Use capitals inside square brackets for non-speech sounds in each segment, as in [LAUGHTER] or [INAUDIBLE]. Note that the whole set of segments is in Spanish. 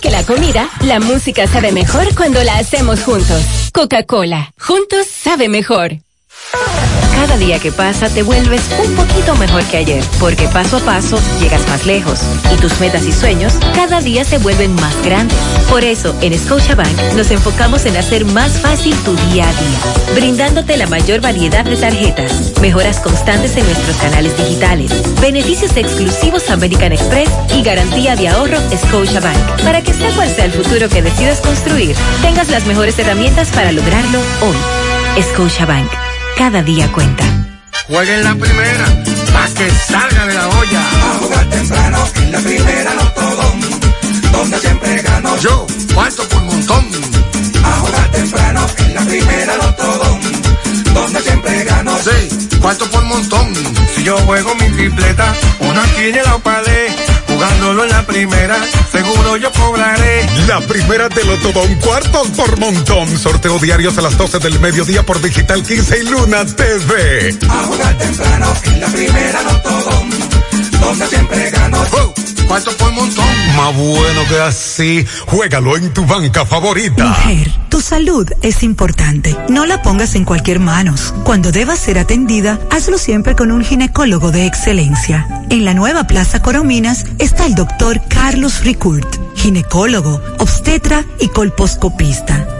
que la comida, la música sabe mejor cuando la hacemos juntos. Coca-Cola, juntos sabe mejor. Cada día que pasa te vuelves un poquito mejor que ayer, porque paso a paso llegas más lejos y tus metas y sueños cada día se vuelven más grandes. Por eso, en Scotiabank nos enfocamos en hacer más fácil tu día a día, brindándote la mayor variedad de tarjetas, mejoras constantes en nuestros canales digitales, beneficios exclusivos American Express y garantía de ahorro Scotiabank, para que sea cual sea el futuro que decidas construir, tengas las mejores herramientas para lograrlo hoy. Scotiabank cada día cuenta. Juega en la primera, pa' que salga de la olla. A jugar temprano en la primera no todo. Donde siempre gano. Yo, falto por montón. A jugar temprano en la primera no todo. Donde siempre gano. Sí, falto por montón. Si yo juego mi tripleta, una tiene la opalé. Jugándolo en la primera, seguro yo cobraré. La primera te lo todo un cuartos por montón. Sorteo diarios a las 12 del mediodía por Digital 15 y Luna TV. A jugar temprano en la primera no todo. Donde siempre gano. Oh, cuarto por montón. Más bueno que así. Juégalo en tu banca favorita. Mujer, tu salud es importante. No la pongas en cualquier manos. Cuando debas ser atendida, hazlo siempre con un ginecólogo de excelencia. En la nueva Plaza Corominas está el doctor Carlos Ricourt, ginecólogo, obstetra y colposcopista.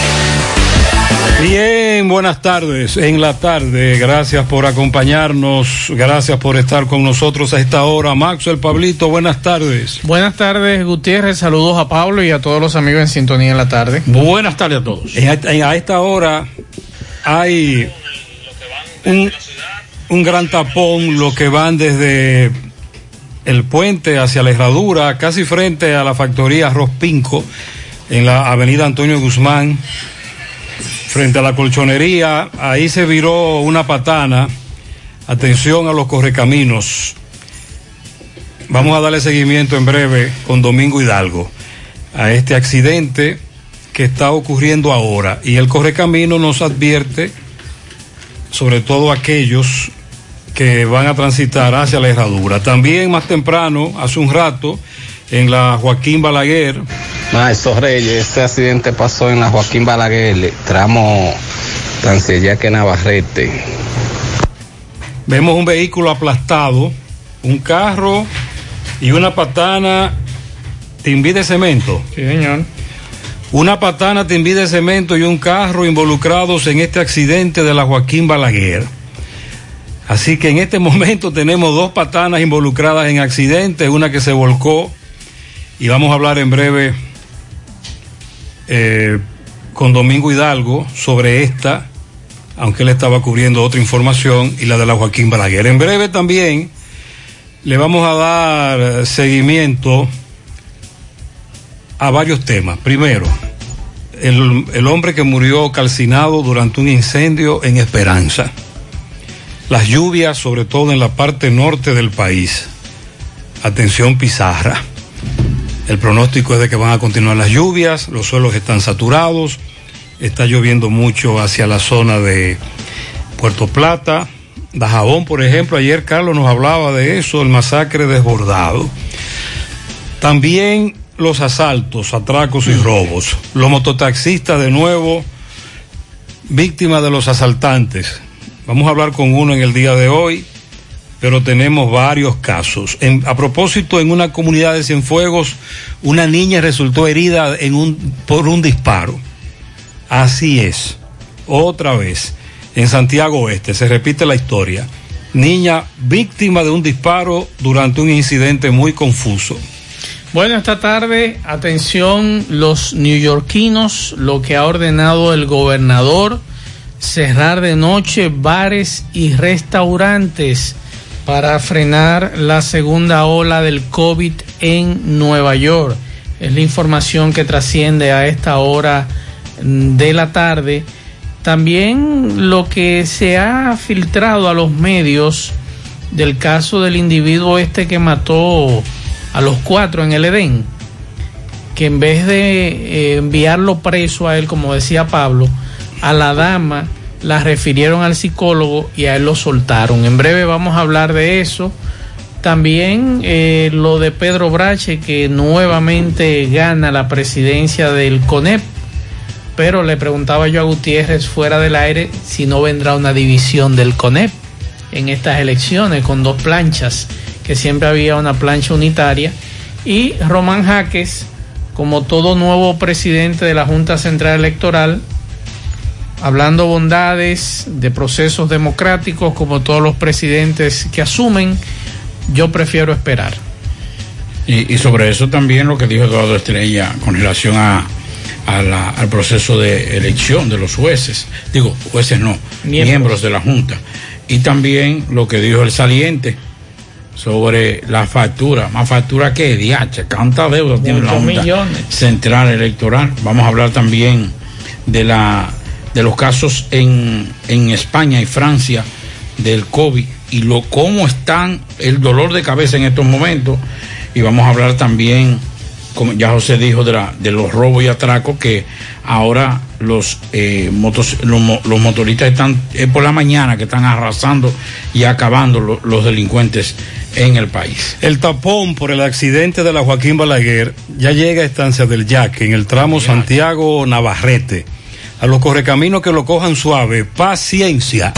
Bien, buenas tardes. En la tarde, gracias por acompañarnos, gracias por estar con nosotros a esta hora. Maxwell Pablito, buenas tardes. Buenas tardes, Gutiérrez. Saludos a Pablo y a todos los amigos en sintonía en la tarde. Buenas tardes a todos. A esta hora hay un, un gran tapón, lo que van desde el puente hacia la herradura, casi frente a la factoría Rospinco, en la avenida Antonio Guzmán frente a la colchonería, ahí se viró una patana. Atención a los correcaminos. Vamos a darle seguimiento en breve con Domingo Hidalgo a este accidente que está ocurriendo ahora. Y el correcamino nos advierte, sobre todo aquellos que van a transitar hacia la herradura. También más temprano, hace un rato, en la Joaquín Balaguer. Maestro Reyes, este accidente pasó en la Joaquín Balaguer, tramo que Navarrete. Vemos un vehículo aplastado, un carro y una patana Timbi de cemento. Sí, señor. Una patana Timbi de cemento y un carro involucrados en este accidente de la Joaquín Balaguer. Así que en este [LAUGHS] momento tenemos dos patanas involucradas en accidentes, una que se volcó y vamos a hablar en breve eh, con Domingo Hidalgo sobre esta, aunque él estaba cubriendo otra información, y la de la Joaquín Balaguer. En breve también le vamos a dar seguimiento a varios temas. Primero, el, el hombre que murió calcinado durante un incendio en Esperanza. Las lluvias, sobre todo en la parte norte del país. Atención Pizarra. El pronóstico es de que van a continuar las lluvias, los suelos están saturados, está lloviendo mucho hacia la zona de Puerto Plata, Dajabón, por ejemplo. Ayer Carlos nos hablaba de eso, el masacre desbordado. También los asaltos, atracos y robos. Los mototaxistas de nuevo, víctimas de los asaltantes. Vamos a hablar con uno en el día de hoy, pero tenemos varios casos. A propósito, en una comunidad de Cienfuegos, una niña resultó herida en un, por un disparo. Así es, otra vez, en Santiago Oeste, se repite la historia. Niña víctima de un disparo durante un incidente muy confuso. Bueno, esta tarde, atención, los neoyorquinos, lo que ha ordenado el gobernador, cerrar de noche bares y restaurantes para frenar la segunda ola del COVID en Nueva York. Es la información que trasciende a esta hora de la tarde. También lo que se ha filtrado a los medios del caso del individuo este que mató a los cuatro en el Edén, que en vez de eh, enviarlo preso a él, como decía Pablo, a la dama la refirieron al psicólogo y a él lo soltaron. En breve vamos a hablar de eso. También eh, lo de Pedro Brache, que nuevamente gana la presidencia del CONEP, pero le preguntaba yo a Gutiérrez fuera del aire si no vendrá una división del CONEP en estas elecciones con dos planchas, que siempre había una plancha unitaria. Y Román Jaques, como todo nuevo presidente de la Junta Central Electoral, hablando bondades de procesos democráticos, como todos los presidentes que asumen, yo prefiero esperar. Y, y sobre eso también lo que dijo Eduardo Estrella con relación a, a la- al proceso de elección de los jueces, digo, jueces no, Miembros. miembros, de la Junta. Y también lo que dijo el saliente sobre la factura, más factura que DH, cuánta deuda tiene la Junta millones. Central Electoral. Vamos a hablar también de la de los casos en, en España y Francia del COVID y lo cómo están el dolor de cabeza en estos momentos y vamos a hablar también como ya José dijo de, la, de los robos y atracos que ahora los eh, motos, los, los motoristas están es por la mañana que están arrasando y acabando lo- los delincuentes en el país. El tapón por el accidente de la Joaquín Balaguer ya llega a estancia del Yaque, en el tramo Santiago-Navarrete. A los correcaminos que lo cojan suave, paciencia.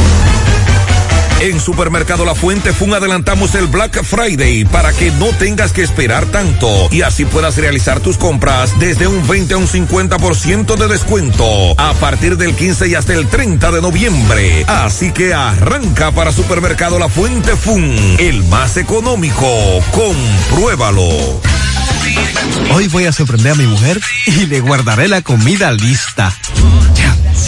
En Supermercado La Fuente Fun adelantamos el Black Friday para que no tengas que esperar tanto y así puedas realizar tus compras desde un 20 a un 50% de descuento a partir del 15 y hasta el 30 de noviembre. Así que arranca para Supermercado La Fuente Fun, el más económico. Compruébalo. Hoy voy a sorprender a mi mujer y le guardaré la comida lista.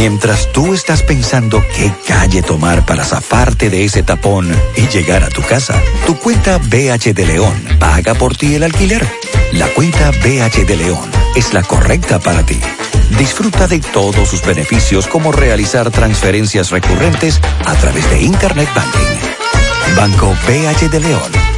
Mientras tú estás pensando qué calle tomar para zafarte de ese tapón y llegar a tu casa, tu cuenta BH de León paga por ti el alquiler. La cuenta BH de León es la correcta para ti. Disfruta de todos sus beneficios como realizar transferencias recurrentes a través de Internet Banking. Banco BH de León.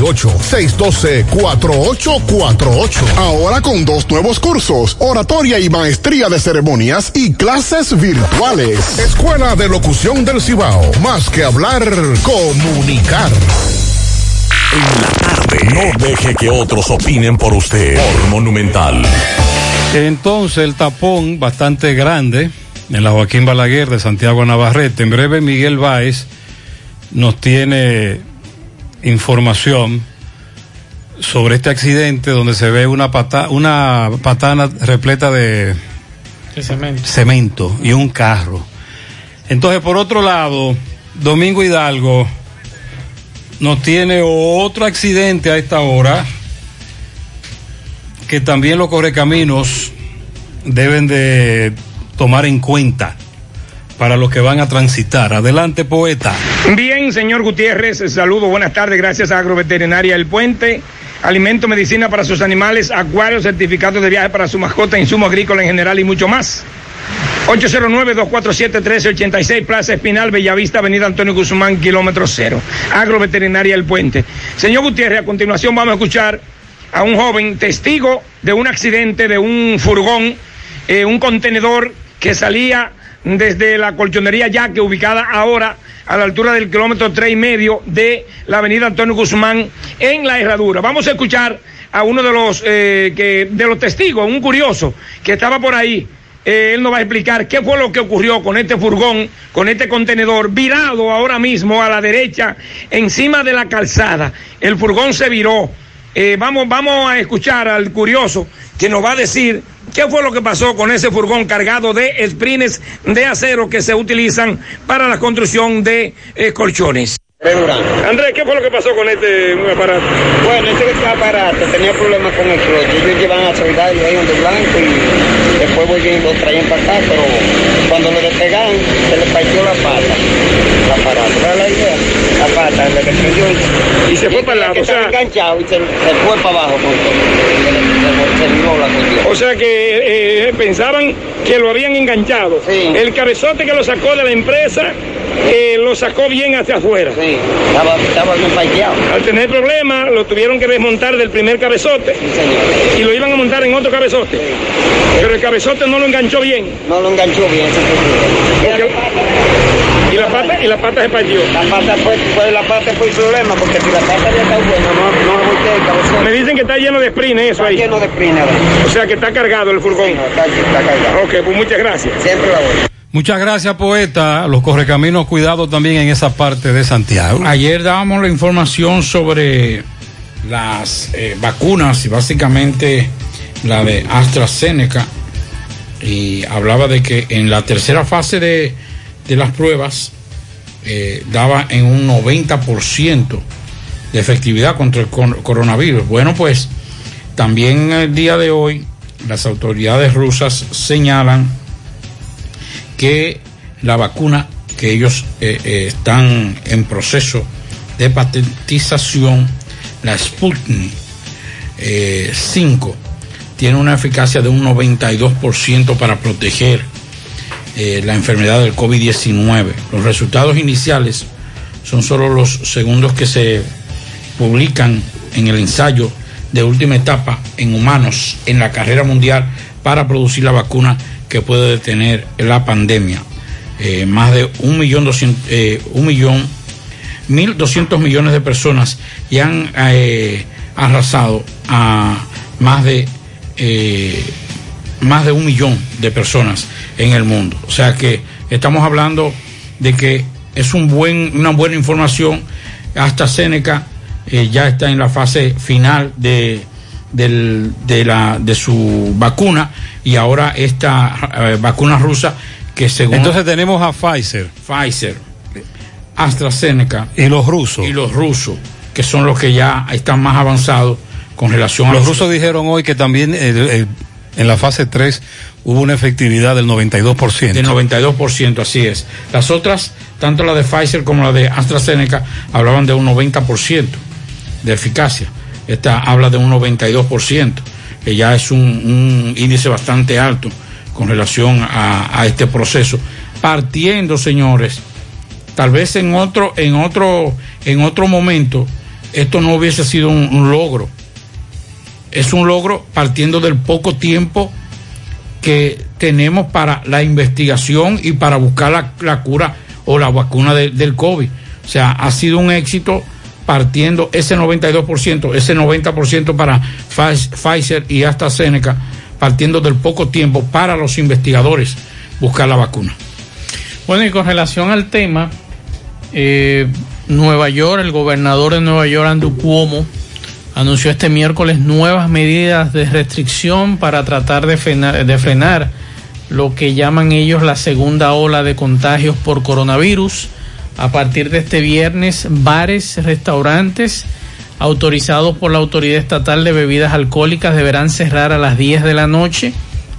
612-4848. Ahora con dos nuevos cursos, oratoria y maestría de ceremonias y clases virtuales. Escuela de Locución del Cibao. Más que hablar, comunicar. En la tarde. No deje que otros opinen por usted. Por Monumental. Entonces el tapón bastante grande en la Joaquín Balaguer de Santiago Navarrete. En breve Miguel Báez nos tiene información sobre este accidente donde se ve una, pata, una patana repleta de, de cemento. cemento y un carro. Entonces, por otro lado, Domingo Hidalgo nos tiene otro accidente a esta hora que también los correcaminos deben de tomar en cuenta para los que van a transitar. Adelante, poeta. Bien, señor Gutiérrez, saludo, buenas tardes, gracias a Agroveterinaria El Puente. Alimento, medicina para sus animales, acuarios, certificados de viaje para su mascota, insumo agrícola en general y mucho más. 809-247-1386, Plaza Espinal, Bellavista, Avenida Antonio Guzmán, kilómetro cero. Agroveterinaria El Puente. Señor Gutiérrez, a continuación vamos a escuchar a un joven testigo de un accidente de un furgón, eh, un contenedor que salía desde la colchonería Yaque, ubicada ahora a la altura del kilómetro tres y medio de la avenida Antonio Guzmán en la herradura. Vamos a escuchar a uno de los, eh, que, de los testigos, un curioso que estaba por ahí. Eh, él nos va a explicar qué fue lo que ocurrió con este furgón, con este contenedor, virado ahora mismo a la derecha, encima de la calzada. El furgón se viró. Eh, vamos, vamos a escuchar al curioso que nos va a decir qué fue lo que pasó con ese furgón cargado de sprines de acero que se utilizan para la construcción de eh, colchones. Andrés, ¿qué fue lo que pasó con este aparato? Bueno, este aparato tenía problemas con el clutch. Ellos llevan a solidario ahí donde blanco y después volvían lo traían para acá, pero cuando lo despegaron se le partió la pata. La aparato, ¿verdad la idea? La pata, le y se fue para el lado. O sea, enganchado y se, se, fue para abajo cuestión. O sea que eh, pensaban que lo habían enganchado. Sí. El cabezote que lo sacó de la empresa eh, lo sacó bien hacia afuera. Sí, estaba, estaba bien. Al tener problemas, lo tuvieron que desmontar del primer cabezote. Sí, señor. Y lo iban a montar en otro cabezote. Sí. Pero el cabezote no lo enganchó bien. No lo enganchó bien. Y la pata, y la pata se partió. La pata fue, fue, la pata fue el problema, porque si la pata ya está buena, no, no volteé el. Me dicen que está lleno de sprint eso está ahí. lleno de sprint, ¿verdad? O sea que está cargado el furgón. Sí, no, está, está cargado. Ok, pues muchas gracias. Siempre la voy. Muchas gracias, poeta. Los correcaminos, cuidado también en esa parte de Santiago. Ayer dábamos la información sobre las eh, vacunas y básicamente la de AstraZeneca. Y hablaba de que en la tercera fase de, de las pruebas eh, daba en un 90% de efectividad contra el coronavirus. Bueno, pues también el día de hoy las autoridades rusas señalan que la vacuna que ellos eh, eh, están en proceso de patentización, la Sputnik eh, 5, tiene una eficacia de un 92% para proteger eh, la enfermedad del COVID-19. Los resultados iniciales son solo los segundos que se publican en el ensayo de última etapa en humanos en la carrera mundial para producir la vacuna que puede detener la pandemia. Eh, más de un millón, doscientos, eh, un millón, mil doscientos millones de personas ya han eh, arrasado a más de más de un millón de personas en el mundo. O sea que estamos hablando de que es un buen, una buena información. Hasta Seneca ya está en la fase final de, del, de, la, de su vacuna y ahora esta eh, vacuna rusa que según... Entonces tenemos a Pfizer. Pfizer, AstraZeneca. Y los rusos. Y los rusos, que son los que ya están más avanzados con relación los a... Los rusos dijeron hoy que también eh, eh, en la fase 3 hubo una efectividad del 92%. Del 92%, así es. Las otras, tanto la de Pfizer como la de AstraZeneca, hablaban de un 90% de eficacia. Esta habla de un 92%, que ya es un, índice bastante alto con relación a, este proceso. Partiendo, señores, tal vez en otro, en otro, en otro momento, esto no hubiese sido un logro. Es un logro partiendo del poco tiempo que tenemos para la investigación y para buscar la, cura o la vacuna de, del COVID. O sea, ha sido un éxito partiendo ese 92%, ese 90% para Pfizer y AstraZeneca, partiendo del poco tiempo para los investigadores buscar la vacuna. Bueno, y con relación al tema, eh, Nueva York, el gobernador de Nueva York, Andrew Cuomo, anunció este miércoles nuevas medidas de restricción para tratar de frenar, de frenar lo que llaman ellos la segunda ola de contagios por coronavirus. A partir de este viernes, bares, restaurantes autorizados por la Autoridad Estatal de Bebidas Alcohólicas deberán cerrar a las 10 de la noche,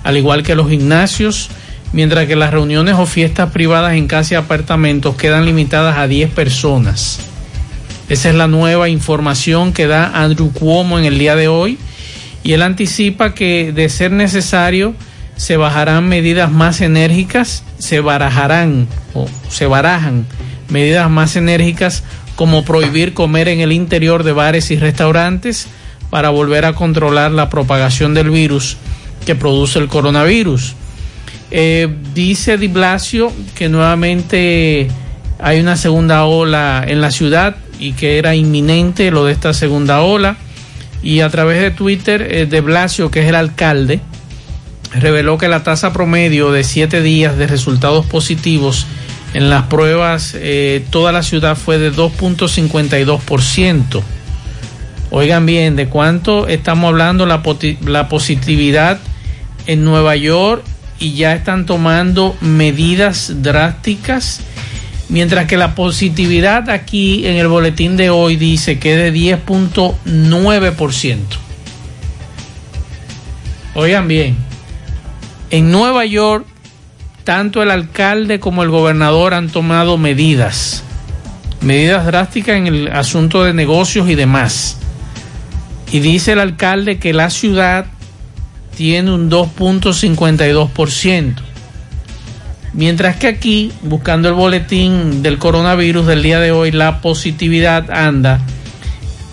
al igual que los gimnasios, mientras que las reuniones o fiestas privadas en casa apartamentos quedan limitadas a 10 personas. Esa es la nueva información que da Andrew Cuomo en el día de hoy y él anticipa que de ser necesario se bajarán medidas más enérgicas, se barajarán o se barajan medidas más enérgicas como prohibir comer en el interior de bares y restaurantes para volver a controlar la propagación del virus que produce el coronavirus. Eh, dice Di Blasio que nuevamente hay una segunda ola en la ciudad y que era inminente lo de esta segunda ola. Y a través de Twitter, eh, de Blasio, que es el alcalde, reveló que la tasa promedio de siete días de resultados positivos en las pruebas, eh, toda la ciudad fue de 2.52%. Oigan bien, ¿de cuánto estamos hablando la, la positividad en Nueva York? Y ya están tomando medidas drásticas Mientras que la positividad aquí en el boletín de hoy dice que es de 10.9%. Oigan bien, en Nueva York, tanto el alcalde como el gobernador han tomado medidas, medidas drásticas en el asunto de negocios y demás. Y dice el alcalde que la ciudad tiene un 2.52%. Mientras que aquí, buscando el boletín del coronavirus del día de hoy, la positividad anda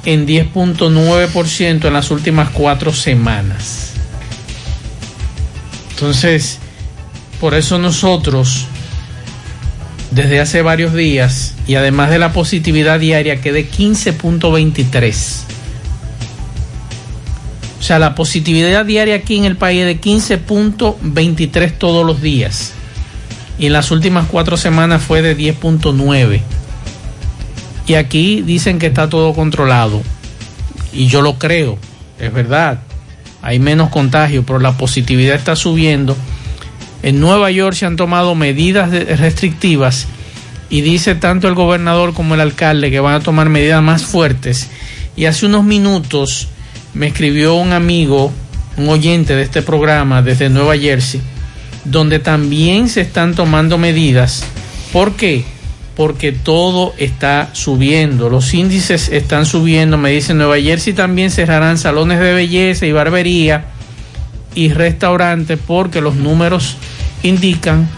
en 10.9% en las últimas cuatro semanas. Entonces, por eso nosotros, desde hace varios días, y además de la positividad diaria que de 15.23, o sea, la positividad diaria aquí en el país es de 15.23 todos los días. Y en las últimas cuatro semanas fue de 10.9. Y aquí dicen que está todo controlado. Y yo lo creo, es verdad. Hay menos contagio, pero la positividad está subiendo. En Nueva York se han tomado medidas restrictivas y dice tanto el gobernador como el alcalde que van a tomar medidas más fuertes. Y hace unos minutos me escribió un amigo, un oyente de este programa desde Nueva Jersey, donde también se están tomando medidas. ¿Por qué? Porque todo está subiendo, los índices están subiendo. Me dice Nueva Jersey también cerrarán salones de belleza y barbería y restaurantes porque los números indican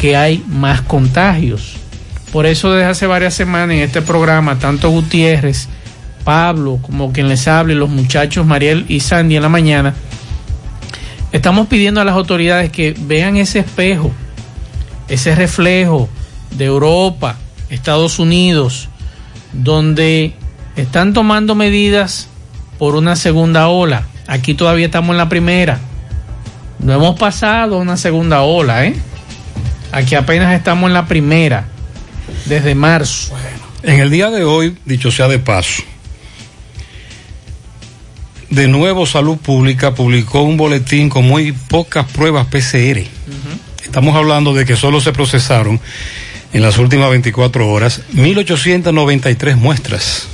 que hay más contagios. Por eso desde hace varias semanas en este programa, tanto Gutiérrez, Pablo, como quien les hable, los muchachos Mariel y Sandy en la mañana, estamos pidiendo a las autoridades que vean ese espejo, ese reflejo de Europa, Estados Unidos, donde están tomando medidas por una segunda ola. Aquí todavía estamos en la primera. No hemos pasado una segunda ola, ¿eh? Aquí apenas estamos en la primera, desde marzo. En el día de hoy, dicho sea de paso, de nuevo Salud Pública publicó un boletín con muy pocas pruebas PCR. Estamos hablando de que solo se procesaron en las últimas 24 horas 1.893 muestras.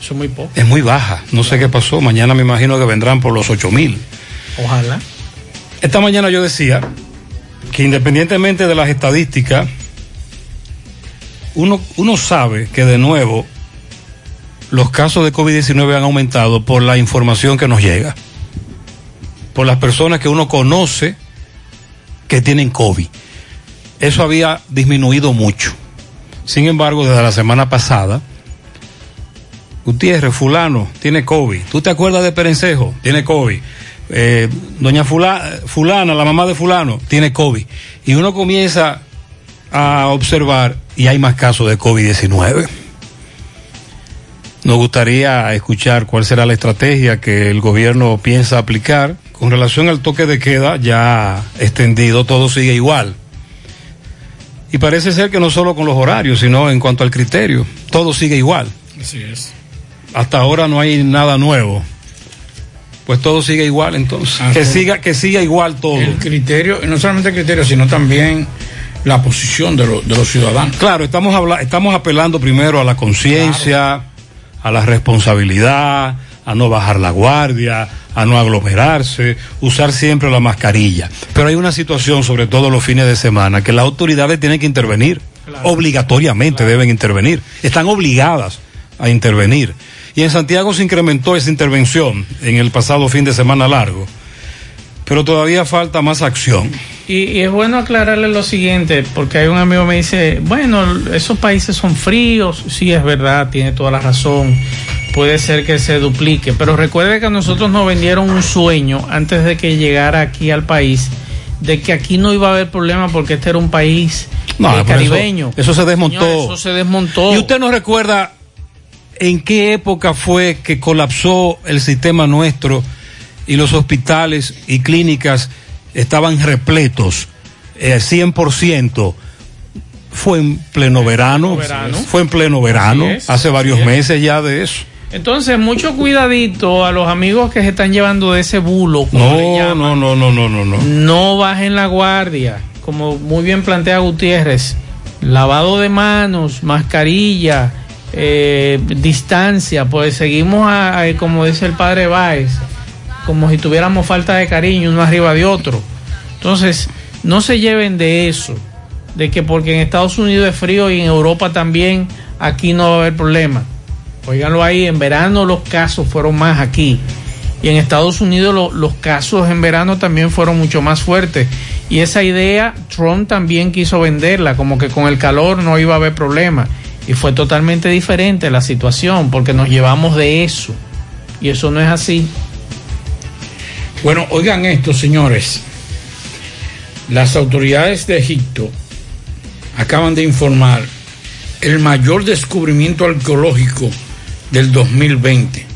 Eso es muy poco. Es muy baja. No sé qué pasó. Mañana me imagino que vendrán por los 8.000. Ojalá. Esta mañana yo decía que independientemente de las estadísticas, uno, uno sabe que de nuevo los casos de COVID-19 han aumentado por la información que nos llega, por las personas que uno conoce que tienen COVID. Eso había disminuido mucho. Sin embargo, desde la semana pasada, Gutiérrez, fulano, tiene COVID. ¿Tú te acuerdas de Perencejo? Tiene COVID. Eh, doña fulana, la mamá de fulano, tiene COVID. Y uno comienza a observar y hay más casos de COVID-19. Nos gustaría escuchar cuál será la estrategia que el gobierno piensa aplicar. Con relación al toque de queda ya extendido, todo sigue igual. Y parece ser que no solo con los horarios, sino en cuanto al criterio, todo sigue igual. Así es. Hasta ahora no hay nada nuevo. Pues todo sigue igual entonces. Que siga, que siga igual todo. El criterio, no solamente el criterio, sino también la posición de, lo- de los ciudadanos. Claro, estamos, habla- estamos apelando primero a la conciencia, a la responsabilidad, a no bajar la guardia, a no aglomerarse, usar siempre la mascarilla. Pero hay una situación, sobre todo los fines de semana, que las autoridades tienen que intervenir. Obligatoriamente deben intervenir. Están obligadas a intervenir. Y en Santiago se incrementó esa intervención en el pasado fin de semana largo. Pero todavía falta más acción. Y, y es bueno aclararle lo siguiente, porque hay un amigo que me dice, bueno, esos países son fríos, sí es verdad, tiene toda la razón, puede ser que se duplique, pero recuerde que a nosotros nos vendieron un sueño antes de que llegara aquí al país, de que aquí no iba a haber problema porque este era un país No, eh, eso- caribeño. eso se desmontó. Señor, eso se desmontó. ¿Y usted no recuerda en qué época fue que colapsó el sistema nuestro y los hospitales y clínicas estaban repletos, eh, 100%? Fue en pleno verano, verano. fue en pleno verano, es, hace varios meses ya de eso. Entonces, mucho cuidadito a los amigos que se están llevando de ese bulo. como le No, llaman. no, no, no, no, no, no. No bajen la guardia, como muy bien plantea Gutiérrez. lavado de manos, mascarilla, eh, distancia, pues seguimos, a, a- como dice el padre Báez, como si tuviéramos falta de cariño uno arriba de otro. Entonces, no se lleven de eso, de que porque en Estados Unidos es frío y en Europa también, aquí no va a haber problema. Óiganlo ahí, en verano los casos fueron más aquí. Y en Estados Unidos lo- los casos en verano también fueron mucho más fuertes. Y esa idea Trump también quiso venderla, como que con el calor no iba a haber problema. Y fue totalmente diferente la situación, porque nos llevamos de eso. Y eso no es así. Bueno, oigan esto, señores. Las autoridades de Egipto acaban de informar el mayor descubrimiento arqueológico del 2020.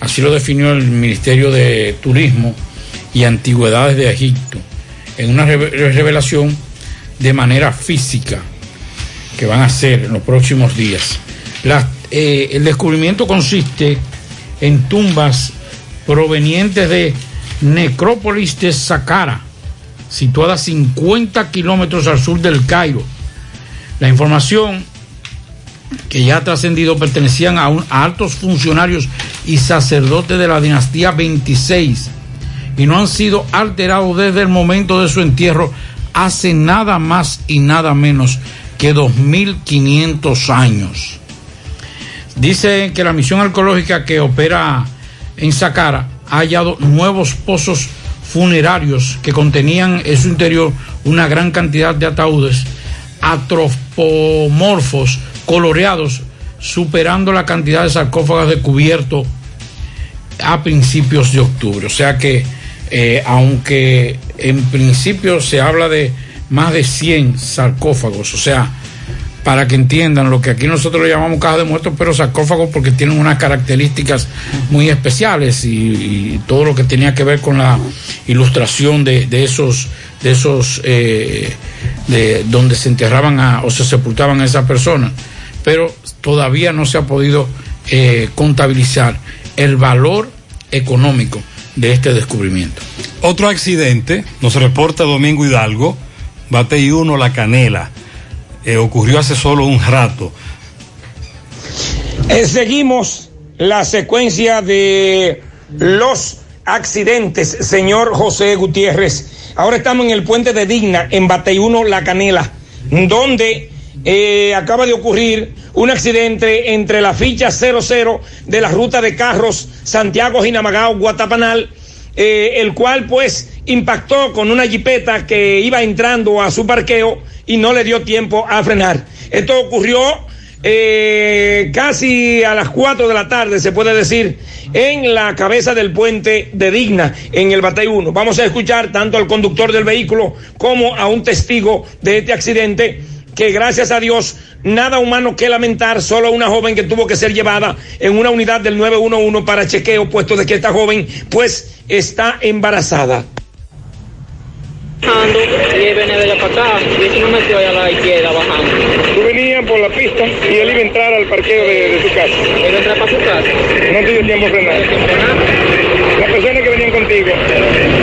Así lo definió el Ministerio de Turismo y Antigüedades de Egipto en una reve- revelación de manera física que van a hacer en los próximos días. Eh, el descubrimiento consiste en tumbas provenientes de Necrópolis de Saqqara, situada a 50 kilómetros al sur del Cairo. La información que ya ha trascendido pertenecían a, a altos funcionarios y sacerdotes de la dinastía 26 y no han sido alterados desde el momento de su entierro hace nada más y nada menos que 2500 años. Dice que la misión arqueológica que opera en Saqqara ha hallado nuevos pozos funerarios que contenían en su interior una gran cantidad de ataúdes atropomorfos coloreados, superando la cantidad de sarcófagos descubiertos a principios de octubre. O sea que, eh, aunque en principio se habla de más de 100 sarcófagos, o sea, para que entiendan lo que aquí nosotros le llamamos caja de muertos, pero sarcófagos porque tienen unas características muy especiales y, todo lo que tenía que ver con la ilustración de, de esos, de esos, eh, de donde se enterraban a- o se sepultaban a esas personas, pero todavía no se ha podido eh, contabilizar el valor económico de este descubrimiento. Otro accidente, nos reporta Domingo Hidalgo, Batey 1 La Canela. Eh, ocurrió hace solo un rato. Eh, seguimos la secuencia de los accidentes, señor José Gutiérrez. Ahora estamos en el puente de Digna, en Bateyuno, La Canela, donde eh, acaba de ocurrir un accidente entre la ficha 00 de la ruta de carros Santiago Jinamagao, Guatapanal, eh, el cual pues impactó con una jipeta que iba entrando a su parqueo y no le dio tiempo a frenar. Esto ocurrió eh, casi a las 4 de la tarde, se puede decir, en la cabeza del puente de Digna, en el Batey 1. Vamos a escuchar tanto al conductor del vehículo como a un testigo de este accidente que gracias a Dios nada humano que lamentar, solo una joven que tuvo que ser llevada en una unidad del 911 para chequeo, puesto de que esta joven pues está embarazada. bajando y él venía de allá para acá y se me metió allá a la izquierda bajando. Tú venías por la pista y él iba a entrar al parqueo de, de su casa. Él iba a entrar para su casa. No te dio tiempo a frenar. Las personas que venían contigo.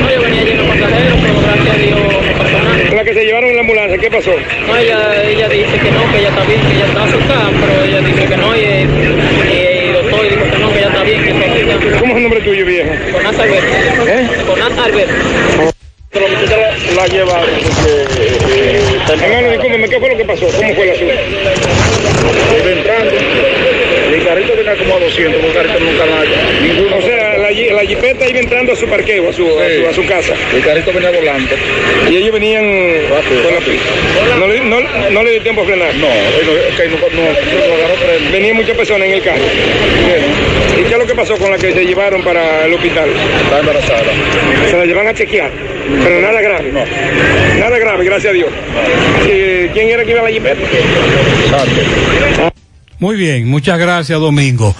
No, yo venía lleno de pasajeros, pero gracias a Dios La que se llevaron en la ambulancia, ¿qué pasó? No, ella, ella dice que no, que ella está bien, que ella está asustada, pero ella dice que no y, y el doctor dijo que no, que ella está bien, que está ¿Cómo es el nombre tuyo, viejo? Con Albert. ¿Eh? Con Albert. Pero la, la llevaron porque... Hermano, discúlpeme, ¿qué fue lo que pasó? ¿Cómo fue el asunto? Iba entrando, el carrito venía como a 200, porque el carrito nunca nada. Ninguno. O sea, la, ji- la jipeta iba entrando a su parqueo, a su, a su, a su casa. El carrito venía volando. Y ellos venían por la pista. No le, no, no le dio tiempo a frenar. No, él no, no, no, no lo agarró freno. Venían muchas personas en el carro. Bien. ¿Y qué es lo que pasó con la que se llevaron para el hospital? Está embarazada. Se la llevan a chequear, pero nada grave. No. Nada grave, gracias a Dios. Eh, ¿Quién era que iba a la jipeta? Muy bien, muchas gracias Domingo.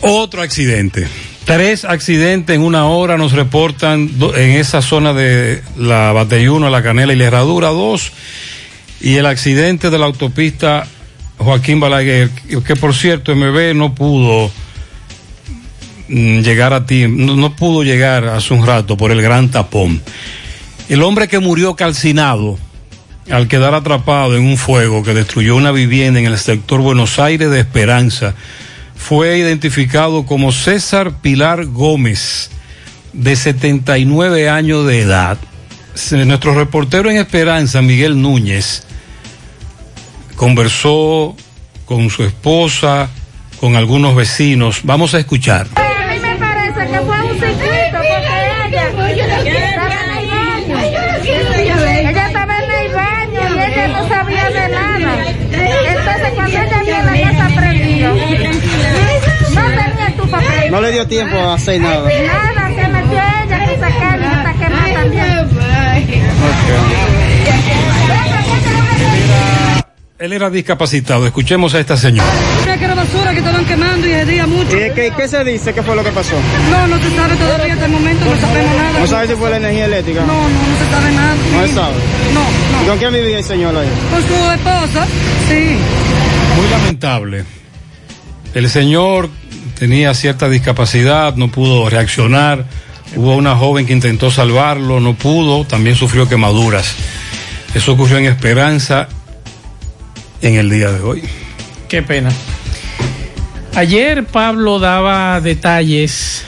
Otro accidente. Tres accidentes en una hora nos reportan en esa zona de la Bateyuno, la Canela y la Herradura, dos. Y el accidente de la autopista Joaquín Balaguer, que, que por cierto MB no pudo mm, llegar a ti, no, no pudo llegar hace un rato por el gran tapón. El hombre que murió calcinado al quedar atrapado en un fuego que destruyó una vivienda en el sector Buenos Aires de Esperanza, fue identificado como César Pilar Gómez, de 79 años de edad. Nuestro reportero en Esperanza, Miguel Núñez, conversó con su esposa, con algunos vecinos. Vamos a escuchar. A mí me parece que fue un ciclito porque ella estaba en el baño. Ella estaba en el baño y ella no sabía de nada. Entonces cuando ella vio la casa prendió, no tenía estufa prendida. No le dio tiempo a hacer nada. Nada, se metió ella sacar y hasta quemar también. Él era discapacitado. Escuchemos a esta señora. Que era basura que estaban quemando y mucho. ¿Y qué, qué se dice? ¿Qué fue lo que pasó? No, no se sabe todavía hasta el momento, no sabemos nada. ¿No sabe si fue la energía eléctrica? No, no, no se sabe nada. ¿No se sabe? No, ¿Y con quién vivía el señor ahí? Con su esposa, sí. Muy lamentable. El señor tenía cierta discapacidad, no pudo reaccionar. Hubo una joven que intentó salvarlo, no pudo, también sufrió quemaduras. Eso ocurrió en Esperanza en el día de hoy. Qué pena. Ayer Pablo daba detalles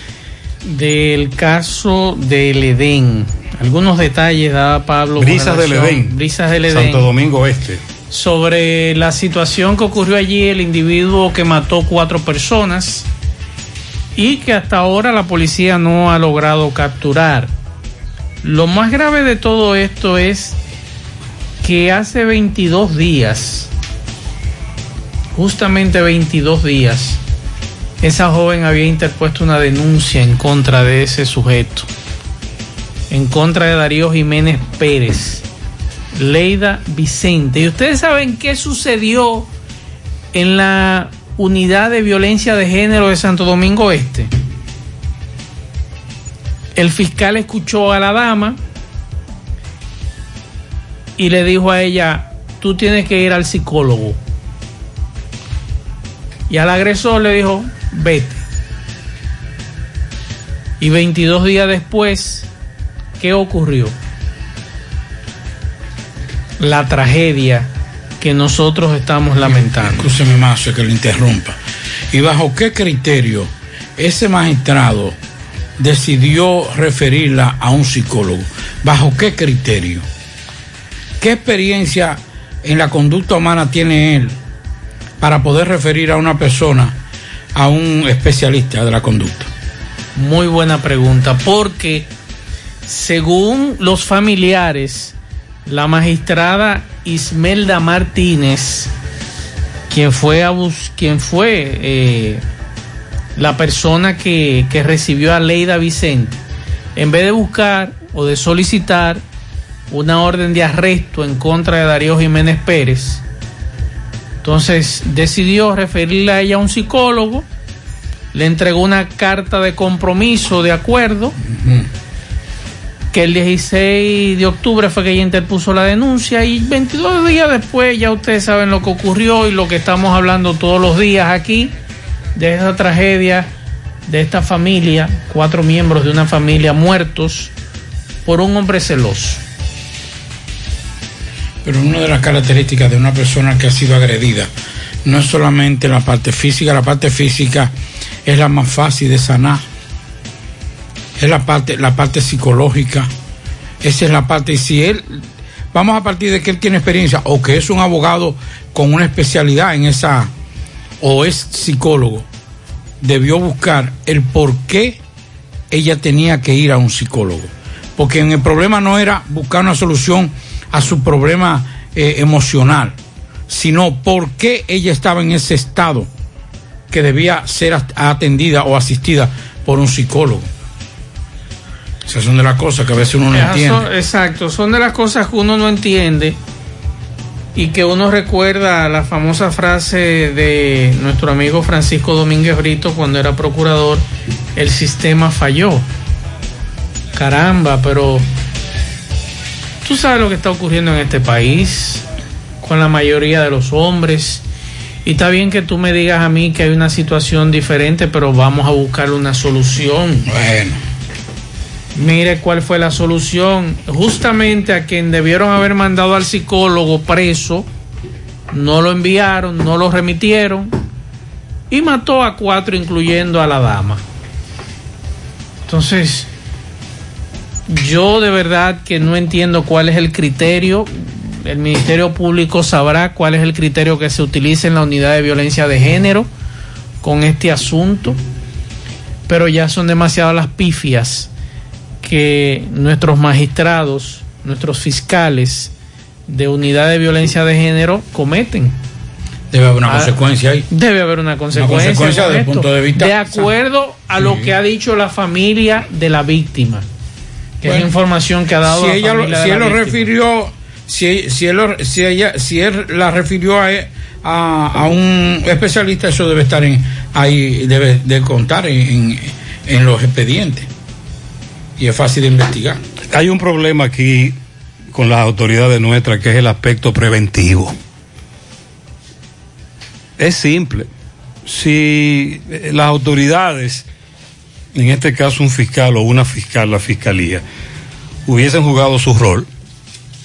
del caso del Edén. Algunos detalles daba Pablo. Brisas del Edén. Brisas del Edén. Santo Domingo Este. Sobre la situación que ocurrió allí, el individuo que mató cuatro personas y que hasta ahora la policía no ha logrado capturar. Lo más grave de todo esto es que hace 22 días, justamente 22 días, esa joven había interpuesto una denuncia en contra de ese sujeto, en contra de Darío Jiménez Pérez. Leida Vicente. ¿Y ustedes saben qué sucedió en la unidad de violencia de género de Santo Domingo Este? El fiscal escuchó a la dama y le dijo a ella, tú tienes que ir al psicólogo. Y al agresor le dijo, vete. Y 22 días después, ¿qué ocurrió? La tragedia que nosotros estamos lamentando. Escúcheme más, que lo interrumpa. ¿Y bajo qué criterio ese magistrado decidió referirla a un psicólogo? ¿Bajo qué criterio? ¿Qué experiencia en la conducta humana tiene él para poder referir a una persona a un especialista de la conducta? Muy buena pregunta, porque según los familiares, la magistrada Ismelda Martínez, quien fue, quien fue eh, la persona que, que recibió a Leida Vicente, en vez de buscar o de solicitar una orden de arresto en contra de Darío Jiménez Pérez, entonces decidió referirle a ella a un psicólogo, le entregó una carta de compromiso de acuerdo, que el 16 de octubre fue que ella interpuso la denuncia y 22 días después ya ustedes saben lo que ocurrió y lo que estamos hablando todos los días aquí de esa tragedia de esta familia, cuatro miembros de una familia muertos por un hombre celoso. Pero una de las características de una persona que ha sido agredida no es solamente la parte física, la parte física es la más fácil de sanar. Es la parte, la parte psicológica. Esa es la parte. Y si él, vamos a partir de que él tiene experiencia o que es un abogado con una especialidad en esa, o es psicólogo, debió buscar el por qué ella tenía que ir a un psicólogo. Porque en el problema no era buscar una solución a su problema eh, emocional, sino por qué ella estaba en ese estado que debía ser at- atendida o asistida por un psicólogo. Esas son de las cosas que a veces uno no Esas entiende. exacto, son de las cosas que uno no entiende y que uno recuerda la famosa frase de nuestro amigo Francisco Domínguez Brito cuando era procurador, el sistema falló. Caramba, pero tú sabes lo que está ocurriendo en este país con la mayoría de los hombres. Y está bien que tú me digas a mí que hay una situación diferente, pero vamos a buscar una solución. Bueno. Mire cuál fue la solución. Justamente a quien debieron haber mandado al psicólogo preso, no lo enviaron, no lo remitieron y mató a cuatro, incluyendo a la dama. Entonces, yo de verdad que no entiendo cuál es el criterio. El Ministerio Público sabrá cuál es el criterio que se utiliza en la unidad de violencia de género con este asunto. Pero ya son demasiadas las pifias que nuestros magistrados, nuestros fiscales de unidad de violencia de género cometen. Debe haber una Ah, consecuencia ahí. Debe haber una consecuencia. consecuencia con desde el punto de vista- De acuerdo a lo que ha dicho la familia de la víctima. Que es información que ha dado si la ella lo- de si la él lo víctima. refirió si, si él lo- si ella si él la refirió a, a, a un especialista eso debe estar en ahí debe de contar en, en los expedientes y es fácil de investigar Hay un problema aquí con las autoridades nuestras que es el aspecto preventivo. Es simple. Si eh, las autoridades, en este caso un fiscal o una fiscal, la fiscalía, hubiesen jugado su rol,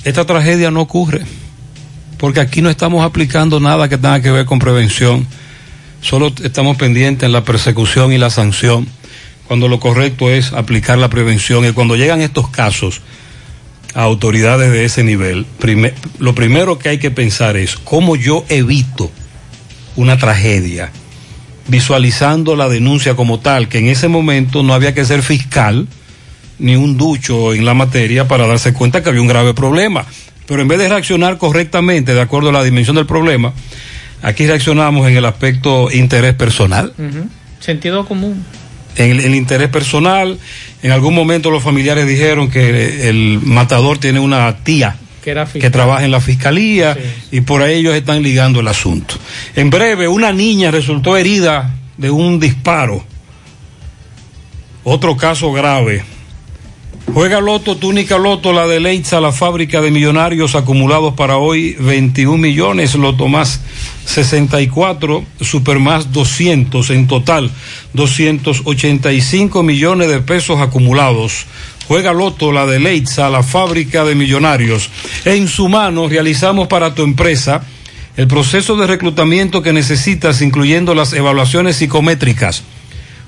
esta tragedia no ocurre. Porque aquí no estamos aplicando nada que tenga que ver con prevención. Solo estamos pendientes en la persecución y la sanción, cuando lo correcto es aplicar la prevención. Y cuando llegan estos casos a autoridades de ese nivel, lo primero que hay que pensar es cómo yo evito una tragedia, visualizando la denuncia como tal, que en ese momento no había que ser fiscal ni un ducho en la materia para darse cuenta que había un grave problema. Pero en vez de reaccionar correctamente, de acuerdo a la dimensión del problema, aquí reaccionamos en el aspecto interés personal. Sentido común. En el, el interés personal. En algún momento los familiares dijeron que el matador tiene una tía Que era que trabaja en la fiscalía y por ahí ellos están ligando el asunto. En breve, una niña resultó herida de un disparo. Otro caso grave. Juega Loto, túnica Loto, la de Leitza, la fábrica de millonarios acumulados para hoy 21 millones, Loto más 64, Super más 200, en total 285 millones de pesos acumulados. Juega Loto, la de Leitza, la fábrica de millonarios. En su mano realizamos para tu empresa el proceso de reclutamiento que necesitas, incluyendo las evaluaciones psicométricas.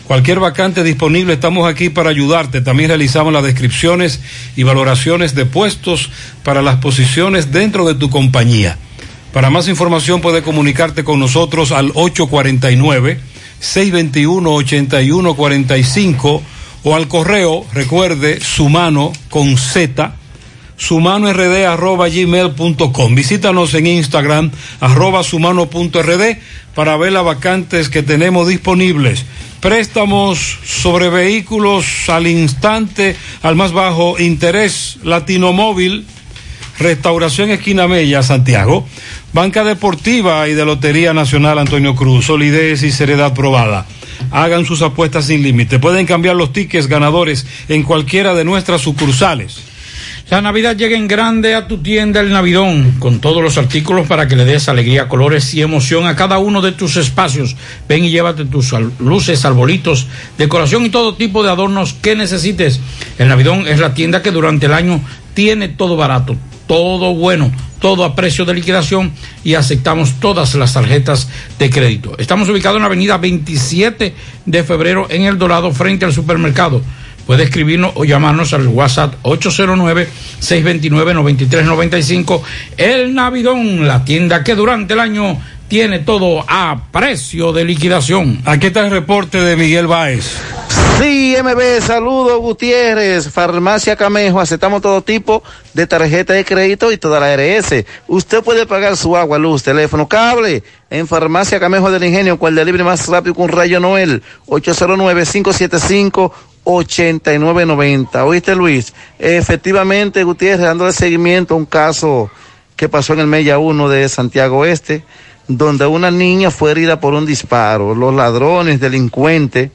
Cualquier vacante disponible, estamos aquí para ayudarte. También realizamos las descripciones y valoraciones de puestos para las posiciones dentro de tu compañía. Para más información puede comunicarte con nosotros al 849-621-8145 o al correo, recuerde, sumano con Z, sumano rd arroba gmail.com. Visítanos en Instagram arroba sumano.rd para ver las vacantes que tenemos disponibles. Préstamos sobre vehículos al instante, al más bajo interés, Latino Móvil, Restauración Esquina Mella, Santiago, Banca Deportiva y de Lotería Nacional Antonio Cruz, solidez y seriedad probada. Hagan sus apuestas sin límite. Pueden cambiar los tickets ganadores en cualquiera de nuestras sucursales. La Navidad llega en grande a tu tienda El Navidón, con todos los artículos para que le des alegría, colores y emoción a cada uno de tus espacios. Ven y llévate tus luces, arbolitos, decoración y todo tipo de adornos que necesites. El Navidón es la tienda que durante el año tiene todo barato, todo bueno, todo a precio de liquidación y aceptamos todas las tarjetas de crédito. Estamos ubicados en la avenida 27 de febrero en El Dorado, frente al supermercado. Puede escribirnos o llamarnos al WhatsApp 809-629-9395. El Navidón, la tienda que durante el año tiene todo a precio de liquidación. Aquí está el reporte de Miguel Báez. Sí, MB, saludos Gutiérrez, Farmacia Camejo, aceptamos todo tipo de tarjeta de crédito y toda la RS. Usted puede pagar su agua, luz, teléfono, cable en Farmacia Camejo del Ingenio, cual delibre más rápido que un rayo Noel, 809-575-8990. ¿Oíste Luis? Efectivamente, Gutiérrez, dándole seguimiento a un caso que pasó en el Mella 1 de Santiago Este, donde una niña fue herida por un disparo. Los ladrones, delincuentes,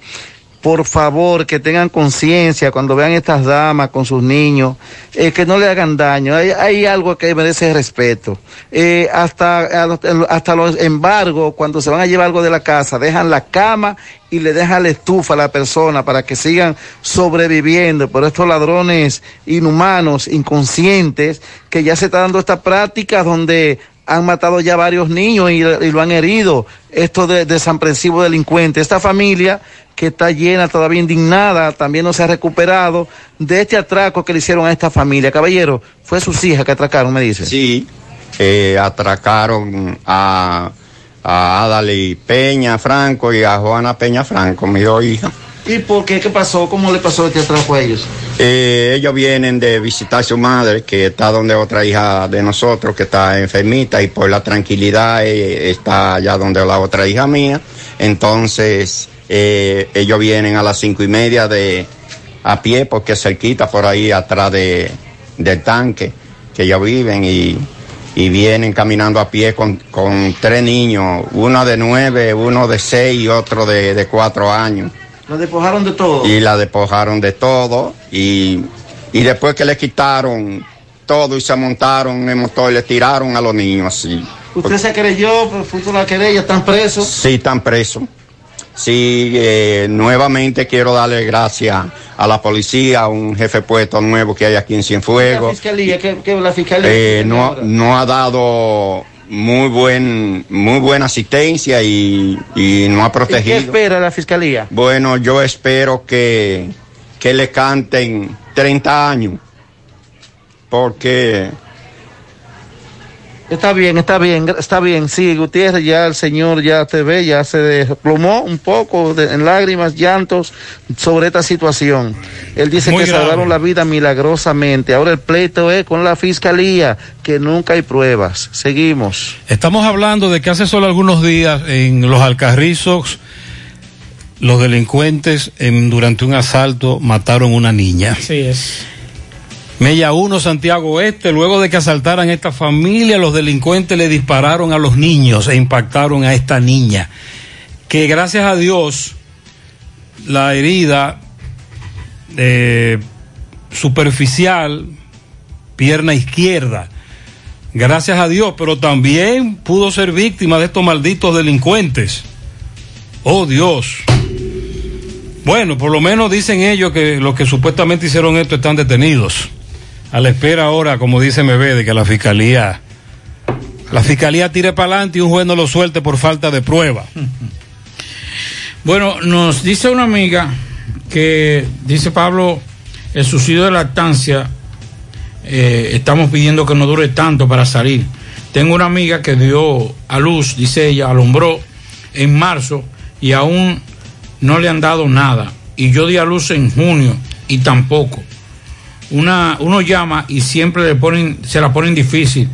por favor, que tengan conciencia cuando vean estas damas con sus niños, eh, que no le hagan daño. Hay, algo que merece respeto. Eh, hasta, hasta los embargos, cuando se van a llevar algo de la casa, dejan la cama y le dejan la estufa a la persona para que sigan sobreviviendo. Pero estos ladrones inhumanos, inconscientes, que ya se está dando esta práctica donde han matado ya varios niños y, lo han herido. Esto de desaprensivo delincuente. Esta familia que está llena, todavía indignada, también no se ha recuperado de este atraco que le hicieron a esta familia. Caballero, fue sus hijas que atracaron, me dice. Sí, eh, atracaron a, a Adalí Peña Franco y a Juana Peña Franco, mis dos hijas. ¿Y por qué? ¿Qué pasó? ¿Cómo le pasó este atraco a ellos? Eh, ellos vienen de visitar a su madre, que está donde otra hija de nosotros, que está enfermita, y por la tranquilidad eh, está allá donde la otra hija mía. Entonces, eh, ellos vienen a las cinco y media de a pie, porque es cerquita por ahí atrás de, del tanque, que ellos viven, y, y vienen caminando a pie con, con tres niños, uno de nueve, uno de seis y otro de, de cuatro años Lo despojaron de todo. y la despojaron de todo y, y después que le quitaron todo y se montaron en el motor le tiraron a los niños así. Usted se creyó, pero fruto de la querella, están presos. Sí, están presos. Sí, eh, nuevamente quiero darle gracias a la policía, a un jefe puesto nuevo que hay aquí en La Cienfuegos. fiscalía, ¿qué, qué la fiscalía? Eh, no, no ha dado muy buen muy buena asistencia y, y no ha ¿Y qué protegido. espera la fiscalía? Bueno, yo espero que, que le canten 30 años. Porque Está bien, está bien, está bien. Sí, Gutiérrez, ya el señor ya te ve, ya se desplomó un poco de- en lágrimas, llantos sobre esta situación. Él dice Muy que grave. salvaron la vida milagrosamente. Ahora el pleito es con la fiscalía, que nunca hay pruebas. Seguimos. Estamos hablando de que hace solo algunos días en los Alcarrizos los delincuentes en- durante un asalto mataron una niña. Así es. Mella 1, Santiago Oeste, luego de que asaltaran esta familia, los delincuentes le dispararon a los niños e impactaron a esta niña, que gracias a Dios la herida eh, superficial, pierna izquierda, gracias a Dios, pero también pudo ser víctima de estos malditos delincuentes. Oh Dios. Bueno, por lo menos dicen ellos que los que supuestamente hicieron esto están detenidos. A la espera ahora, como dice MB, de que la fiscalía, la fiscalía tire para adelante y un juez no lo suelte por falta de prueba. [LAUGHS] Bueno, nos dice una amiga que, dice Pablo, el suicidio de lactancia, eh, estamos pidiendo que no dure tanto para salir. Tengo una amiga que dio a luz, dice ella, alumbró en marzo y aún no le han dado nada. Y yo di a luz en junio y tampoco. Una, uno llama y siempre le ponen, se la ponen difícil.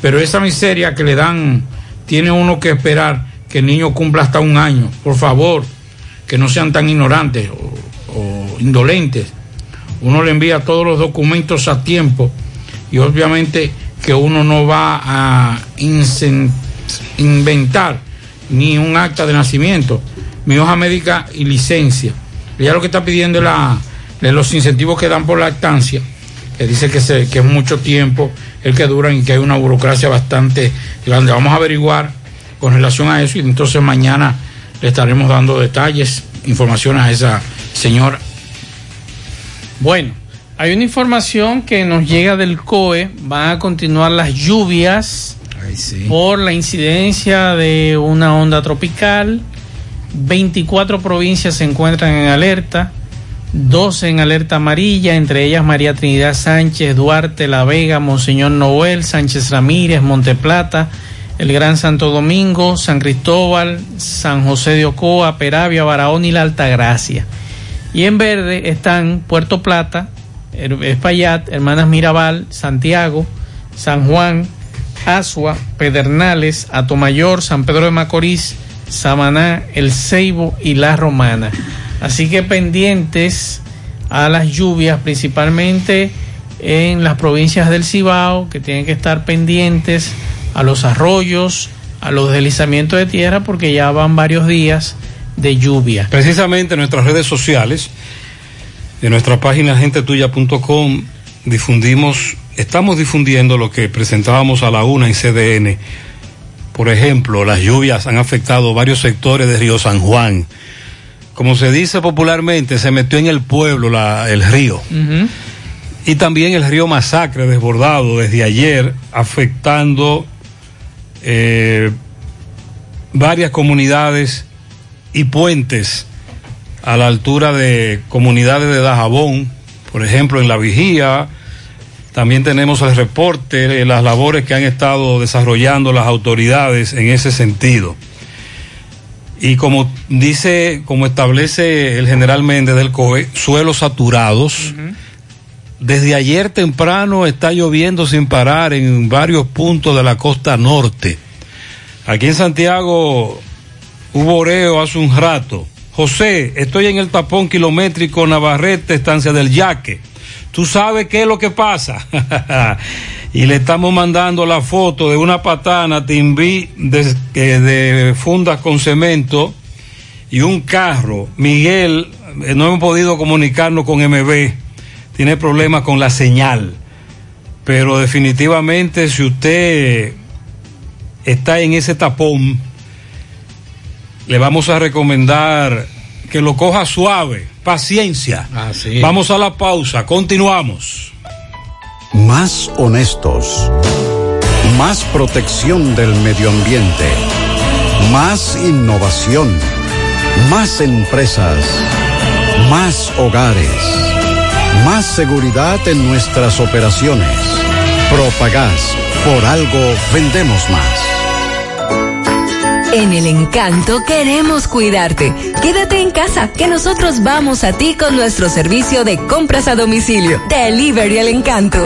Pero esa miseria que le dan, tiene uno que esperar que el niño cumpla hasta un año. Por favor, que no sean tan ignorantes o, o indolentes. Uno le envía todos los documentos a tiempo y obviamente que uno no va a inventar ni un acta de nacimiento, mi hoja médica y licencia. Ella lo que está pidiendo es la, de los incentivos que dan por lactancia, que dice que, se, que es mucho tiempo el que duran y que hay una burocracia bastante grande. Vamos a averiguar con relación a eso y entonces mañana le estaremos dando detalles, información a esa señora. Bueno, hay una información que nos llega del COE. Van a continuar las lluvias por la incidencia de una onda tropical. 24 provincias se encuentran en alerta. 12 en alerta amarilla, entre ellas María Trinidad Sánchez, Duarte, La Vega, Monseñor Noel, Sánchez Ramírez, Monteplata, el Gran Santo Domingo, San Cristóbal, San José de Ocoa, Peravia, Barahona y la Altagracia. Y en verde están Puerto Plata, Espaillat, Hermanas Mirabal, Santiago, San Juan, Asua, Pedernales, Atomayor, San Pedro de Macorís, Samaná, El Ceibo y La Romana. Así que pendientes a las lluvias, principalmente en las provincias del Cibao, que tienen que estar pendientes a los arroyos, a los deslizamientos de tierra, porque ya van varios días de lluvia. Precisamente en nuestras redes sociales, en nuestra página gentetuya.com, difundimos, estamos difundiendo lo que presentábamos a la una en CDN. Por ejemplo, las lluvias han afectado varios sectores de Río San Juan. Como se dice popularmente, se metió en el pueblo la- el río. Y también el río Masacre desbordado desde ayer, afectando eh, varias comunidades y puentes a la altura de comunidades de Dajabón, por ejemplo, en La Vigía. También tenemos el reporte de las labores que han estado desarrollando las autoridades en ese sentido. Y como dice, como establece el general Méndez del COE, suelos saturados. Desde ayer temprano está lloviendo sin parar en varios puntos de la costa norte. Aquí en Santiago hubo oreo hace un rato. José, estoy en el tapón kilométrico Navarrete, estancia del Yaque. Tú sabes qué es lo que pasa. [LAUGHS] y le estamos mandando la foto de una patana Timbí de, de fundas con cemento y un carro. Miguel, eh, no hemos podido comunicarnos con MB. Tiene problemas con la señal. Pero definitivamente si usted está en ese tapón, le vamos a recomendar que lo coja suave, paciencia. Vamos a la pausa, continuamos. Más honestos. Más protección del medio ambiente. Más innovación. Más empresas. Más hogares. Más seguridad en nuestras operaciones. Propagás. Por algo vendemos más. En el encanto queremos cuidarte. Quédate en casa, que nosotros vamos a ti con nuestro servicio de compras a domicilio. Delivery el encanto.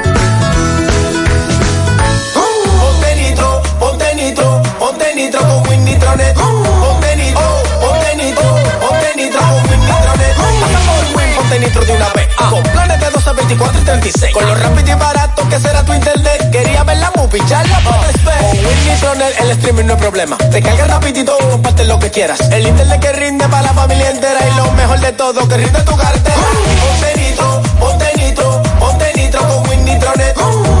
Nitro de una vez. Con planes de 12, 24 y 36. Con lo rápido y barato que será tu internet. Quería ver la movie, ya la puedes ver. Con Win Nitronet el streaming no es problema. Te cargas rapidito, comparte lo que quieras. El internet que rinde para la familia entera. Y lo mejor de todo, que rinde tu cartera. Ponte nitro, ponte nitro, ponte nitro con Win Nitronet. Ponte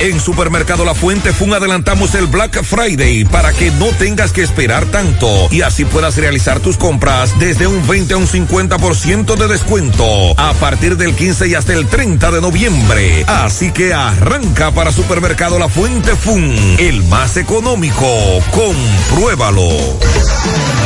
En Supermercado La Fuente Fun adelantamos el Black Friday para que no tengas que esperar tanto y así puedas realizar tus compras desde un 20 a un 50% de descuento a partir del 15 y hasta el 30 de noviembre. Así que arranca para Supermercado La Fuente Fun, el más económico. Compruébalo.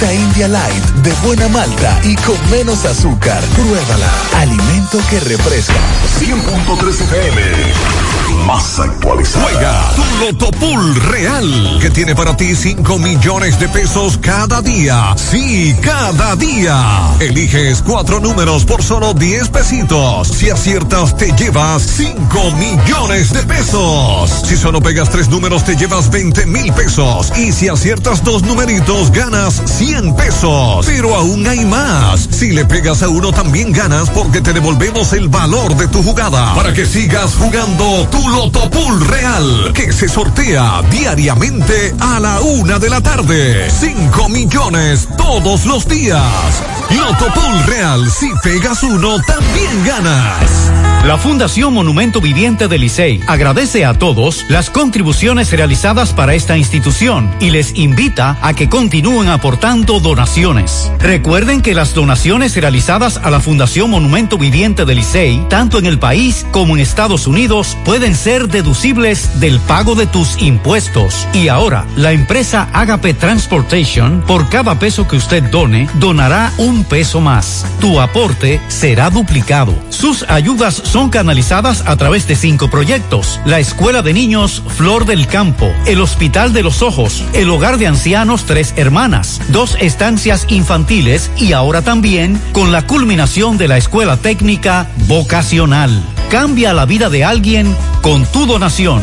Malta India Light de buena malta y con menos azúcar. Pruébala. Alimento que refresca. 100.3 FM. Más actualizada. Juega tu Loto Pool Real, que tiene para ti 5 millones de pesos cada día. Sí, cada día. Eliges cuatro números por solo 10 pesitos. Si aciertas, te llevas 5 millones de pesos. Si solo pegas tres números, te llevas 20 mil pesos. Y si aciertas dos numeritos, ganas 100 pesos. Pero aún hay más. Si le pegas a uno, también ganas porque te devolvemos el valor de tu jugada. Para que sigas jugando tu Loto Pool Real, que se sortea diariamente a la una de la tarde. 5 millones todos los días. Loto Pool Real, si pegas uno, también ganas. La Fundación Monumento Viviente del Licey agradece a todos las contribuciones realizadas para esta institución y les invita a que continúen aportando donaciones. Recuerden que las donaciones realizadas a la Fundación Monumento Viviente del Licey, tanto en el país como en Estados Unidos, pueden ser deducibles del pago de tus impuestos. Y ahora, la empresa Agape Transportation, por cada peso que usted done, donará un peso más. Tu aporte será duplicado. Sus ayudas son canalizadas a través de cinco proyectos. La Escuela de Niños Flor del Campo, el Hospital de los Ojos, el Hogar de Ancianos Tres Hermanas, dos estancias infantiles y ahora también con la culminación de la Escuela Técnica Vocacional. Cambia la vida de alguien con tu donación.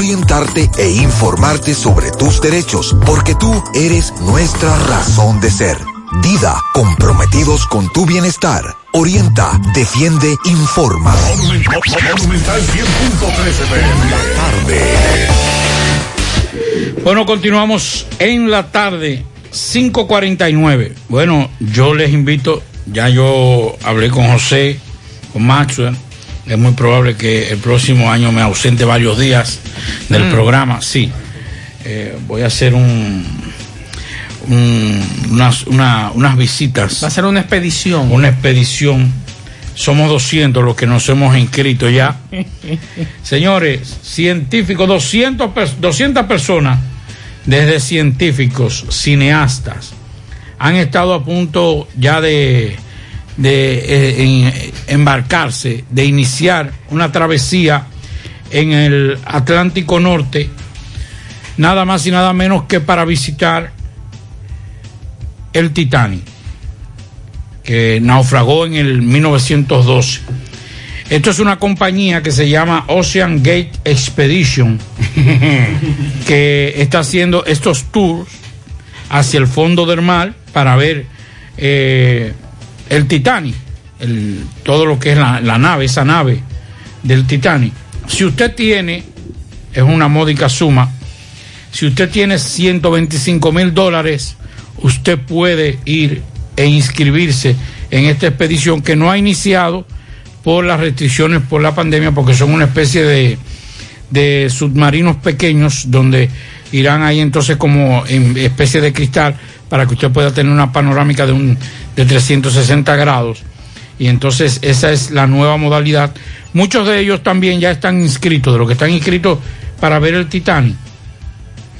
orientarte e informarte sobre tus derechos, porque tú eres nuestra razón de ser. Dida, comprometidos con tu bienestar. Orienta, defiende, informa. Monumental 100.13 tarde. Bueno, continuamos en la tarde, 5.49. Bueno, yo les invito, ya yo hablé con José, con Maxwell. Es muy probable que el próximo año me ausente varios días del Mm. programa. Sí, Eh, voy a hacer un, un- unas, una- unas visitas. Va a ser una expedición. Una expedición. Somos 200 los que nos hemos inscrito ya. [LAUGHS] Señores, científicos, 200, pers- 200 personas, desde científicos, cineastas, han estado a punto ya de, de eh, en- embarcarse, de iniciar una travesía en el Atlántico Norte, nada más y nada menos que para visitar el Titanic, que naufragó en el 1912. Esto es una compañía que se llama Ocean Gate Expedition, [LAUGHS] que está haciendo estos tours hacia el fondo del mar para ver eh, el Titanic, el- todo lo que es la, nave, esa nave del Titanic. Si usted tiene, es una módica suma, si usted tiene 125 mil dólares, usted puede ir e inscribirse en esta expedición que no ha iniciado por las restricciones por la pandemia, porque son una especie de, de submarinos pequeños donde irán ahí entonces como en especie de cristal para que usted pueda tener una panorámica de, un, de 360 grados. Y entonces esa es la nueva modalidad. Muchos de ellos también ya están inscritos, de los que están inscritos para ver el Titanic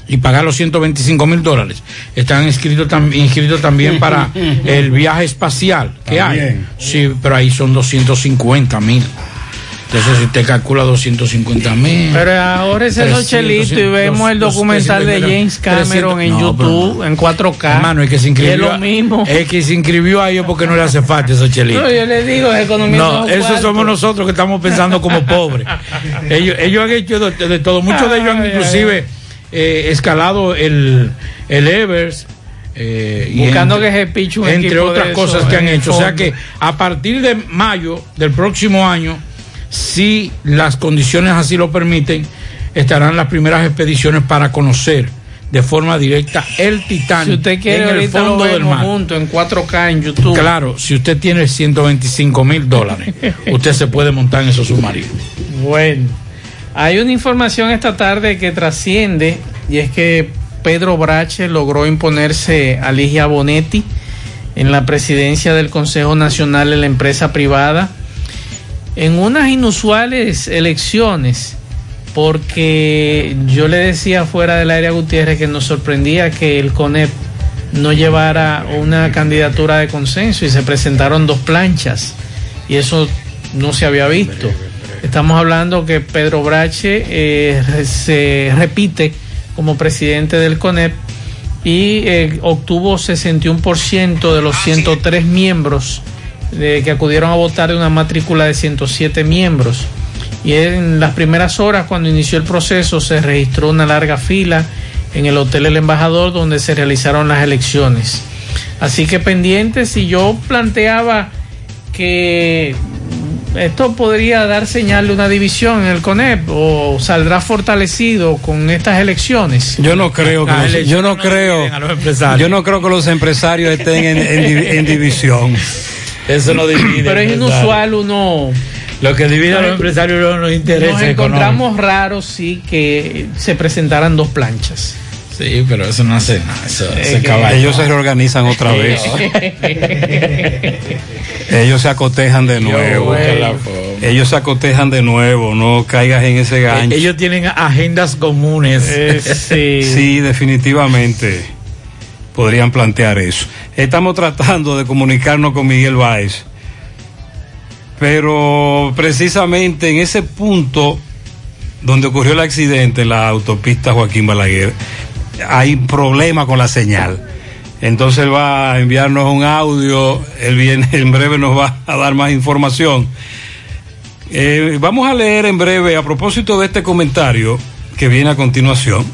y pagar los 125 mil dólares. Están inscritos, tam- inscritos también para [LAUGHS] el viaje espacial que hay. Sí, pero ahí son 250 mil. Entonces, si usted calcula 250 mil. Pero ahora ese 300, Chelito y vemos el documental de 300, James Cameron en no, YouTube en 4K. Hermano, es que se inscribió. Es lo mismo. Es que se inscribió a ellos porque no le hace falta esos chelitos. No, yo le digo, es economía. No, de los eso cuartos. somos nosotros que estamos pensando como [LAUGHS] pobres. ellos, ellos han hecho de, de todo. Muchos de ellos han inclusive eh, escalado el, el Evers. eh, y Buscando que se piche un entre de otras eso cosas que han el hecho. O sea que a partir de mayo del próximo año, si las condiciones así lo permiten, estarán las primeras expediciones para conocer de forma directa el Titanic Si usted quiere, en el fondo lo del mar. junto en 4K en YouTube. Claro, si usted tiene 125 mil dólares, [LAUGHS] usted se puede montar en esos submarinos. Bueno, hay una información esta tarde que trasciende y es que Pedro Brache logró imponerse a Ligia Bonetti en la presidencia del Consejo Nacional de la Empresa Privada en unas inusuales elecciones porque yo le decía fuera del área Gutiérrez que nos sorprendía que el CONEP no llevara una candidatura de consenso y se presentaron dos planchas y eso no se había visto. Estamos hablando que Pedro Brache eh, se repite como presidente del CONEP y eh, obtuvo 61% de los 103 miembros de, que acudieron a votar de una matrícula de 107 miembros. Y en las primeras horas, cuando inició el proceso, se registró una larga fila en el Hotel El Embajador donde se realizaron las elecciones. Así que pendientes, y yo planteaba que esto podría dar señal de una división en el CONEP o saldrá fortalecido con estas elecciones. Yo no creo que los, yo no creo yo no creo que los empresarios estén en, en div- en división. Eso no divide. Pero es inusual uno. Lo que divide a los empresarios son los intereses Nos encontramos raros sí que se presentaran dos planchas. Sí, pero eso no hace nada. Eso, Eh, caballo. Ellos se reorganizan otra vez. Ellos se acotejan de nuevo. Ellos se acotejan de nuevo, no caigas en ese gancho. Eh, Ellos tienen agendas comunes. sí. Sí, definitivamente podrían plantear eso. Estamos tratando de comunicarnos con Miguel Báez, pero precisamente en ese punto donde ocurrió el accidente en la autopista Joaquín Balaguer, hay problema con la señal. Entonces él va a enviarnos un audio, él viene, [LAUGHS] en breve nos va a dar más información. Eh, vamos a leer en breve, a propósito de este comentario que viene a continuación,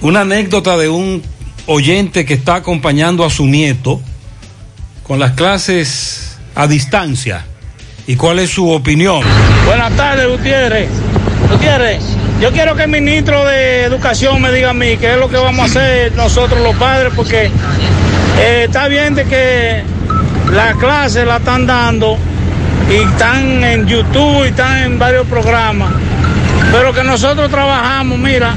una anécdota de un oyente que está acompañando a su nieto con las clases a distancia. ¿Y cuál es su opinión? Buenas tardes, Gutiérrez. Gutiérrez, yo quiero que el ministro de Educación me diga a mí qué es lo que vamos a hacer nosotros los padres, porque eh, está bien de que las clases la están dando y están en YouTube y están en varios programas, pero que nosotros trabajamos, mira,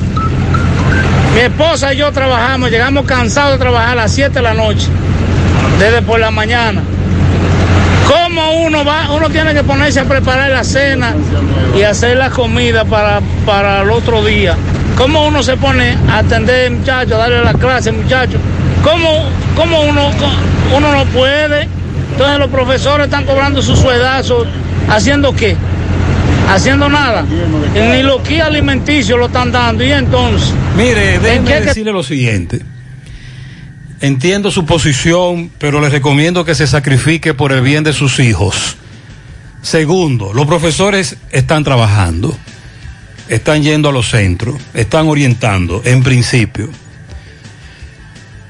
mi esposa y yo trabajamos, llegamos cansados de trabajar a las 7 de la noche, desde por la mañana. ¿Cómo uno va? Uno tiene que ponerse a preparar la cena y hacer la comida para, para el otro día. ¿Cómo uno se pone a atender muchachos, a darle la clase muchachos? ¿Cómo, cómo uno, uno no puede? Entonces los profesores están cobrando sus suedazos, ¿haciendo qué? Haciendo nada. Ni los kits alimenticios lo están dando. Y entonces. Mire, ¿en déjeme que- decirle lo siguiente. Entiendo su posición, pero le recomiendo que se sacrifique por el bien de sus hijos. Segundo, los profesores están trabajando, están yendo a los centros, están orientando, en principio.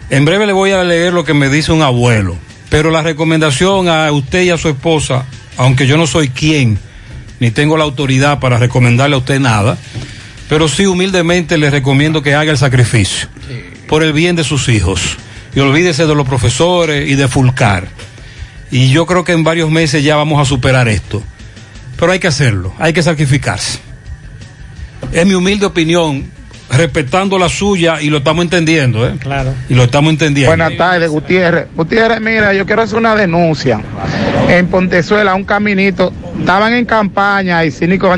En breve le voy a leer lo que me dice un abuelo, pero la recomendación a usted y a su esposa, aunque yo no soy quien, ni tengo la autoridad para recomendarle a usted nada, pero sí humildemente le recomiendo que haga el sacrificio por el bien de sus hijos. Y olvídese de los profesores y de Fulcar. Y yo creo que en varios meses ya vamos a superar esto. Pero hay que hacerlo, hay que sacrificarse. Es mi humilde opinión, respetando la suya y lo estamos entendiendo, ¿eh? Claro. Y lo estamos entendiendo. Buenas tardes, Gutiérrez. Gutiérrez, mira, yo quiero hacer una denuncia. En Pontezuela, un caminito, estaban en campaña y Cínico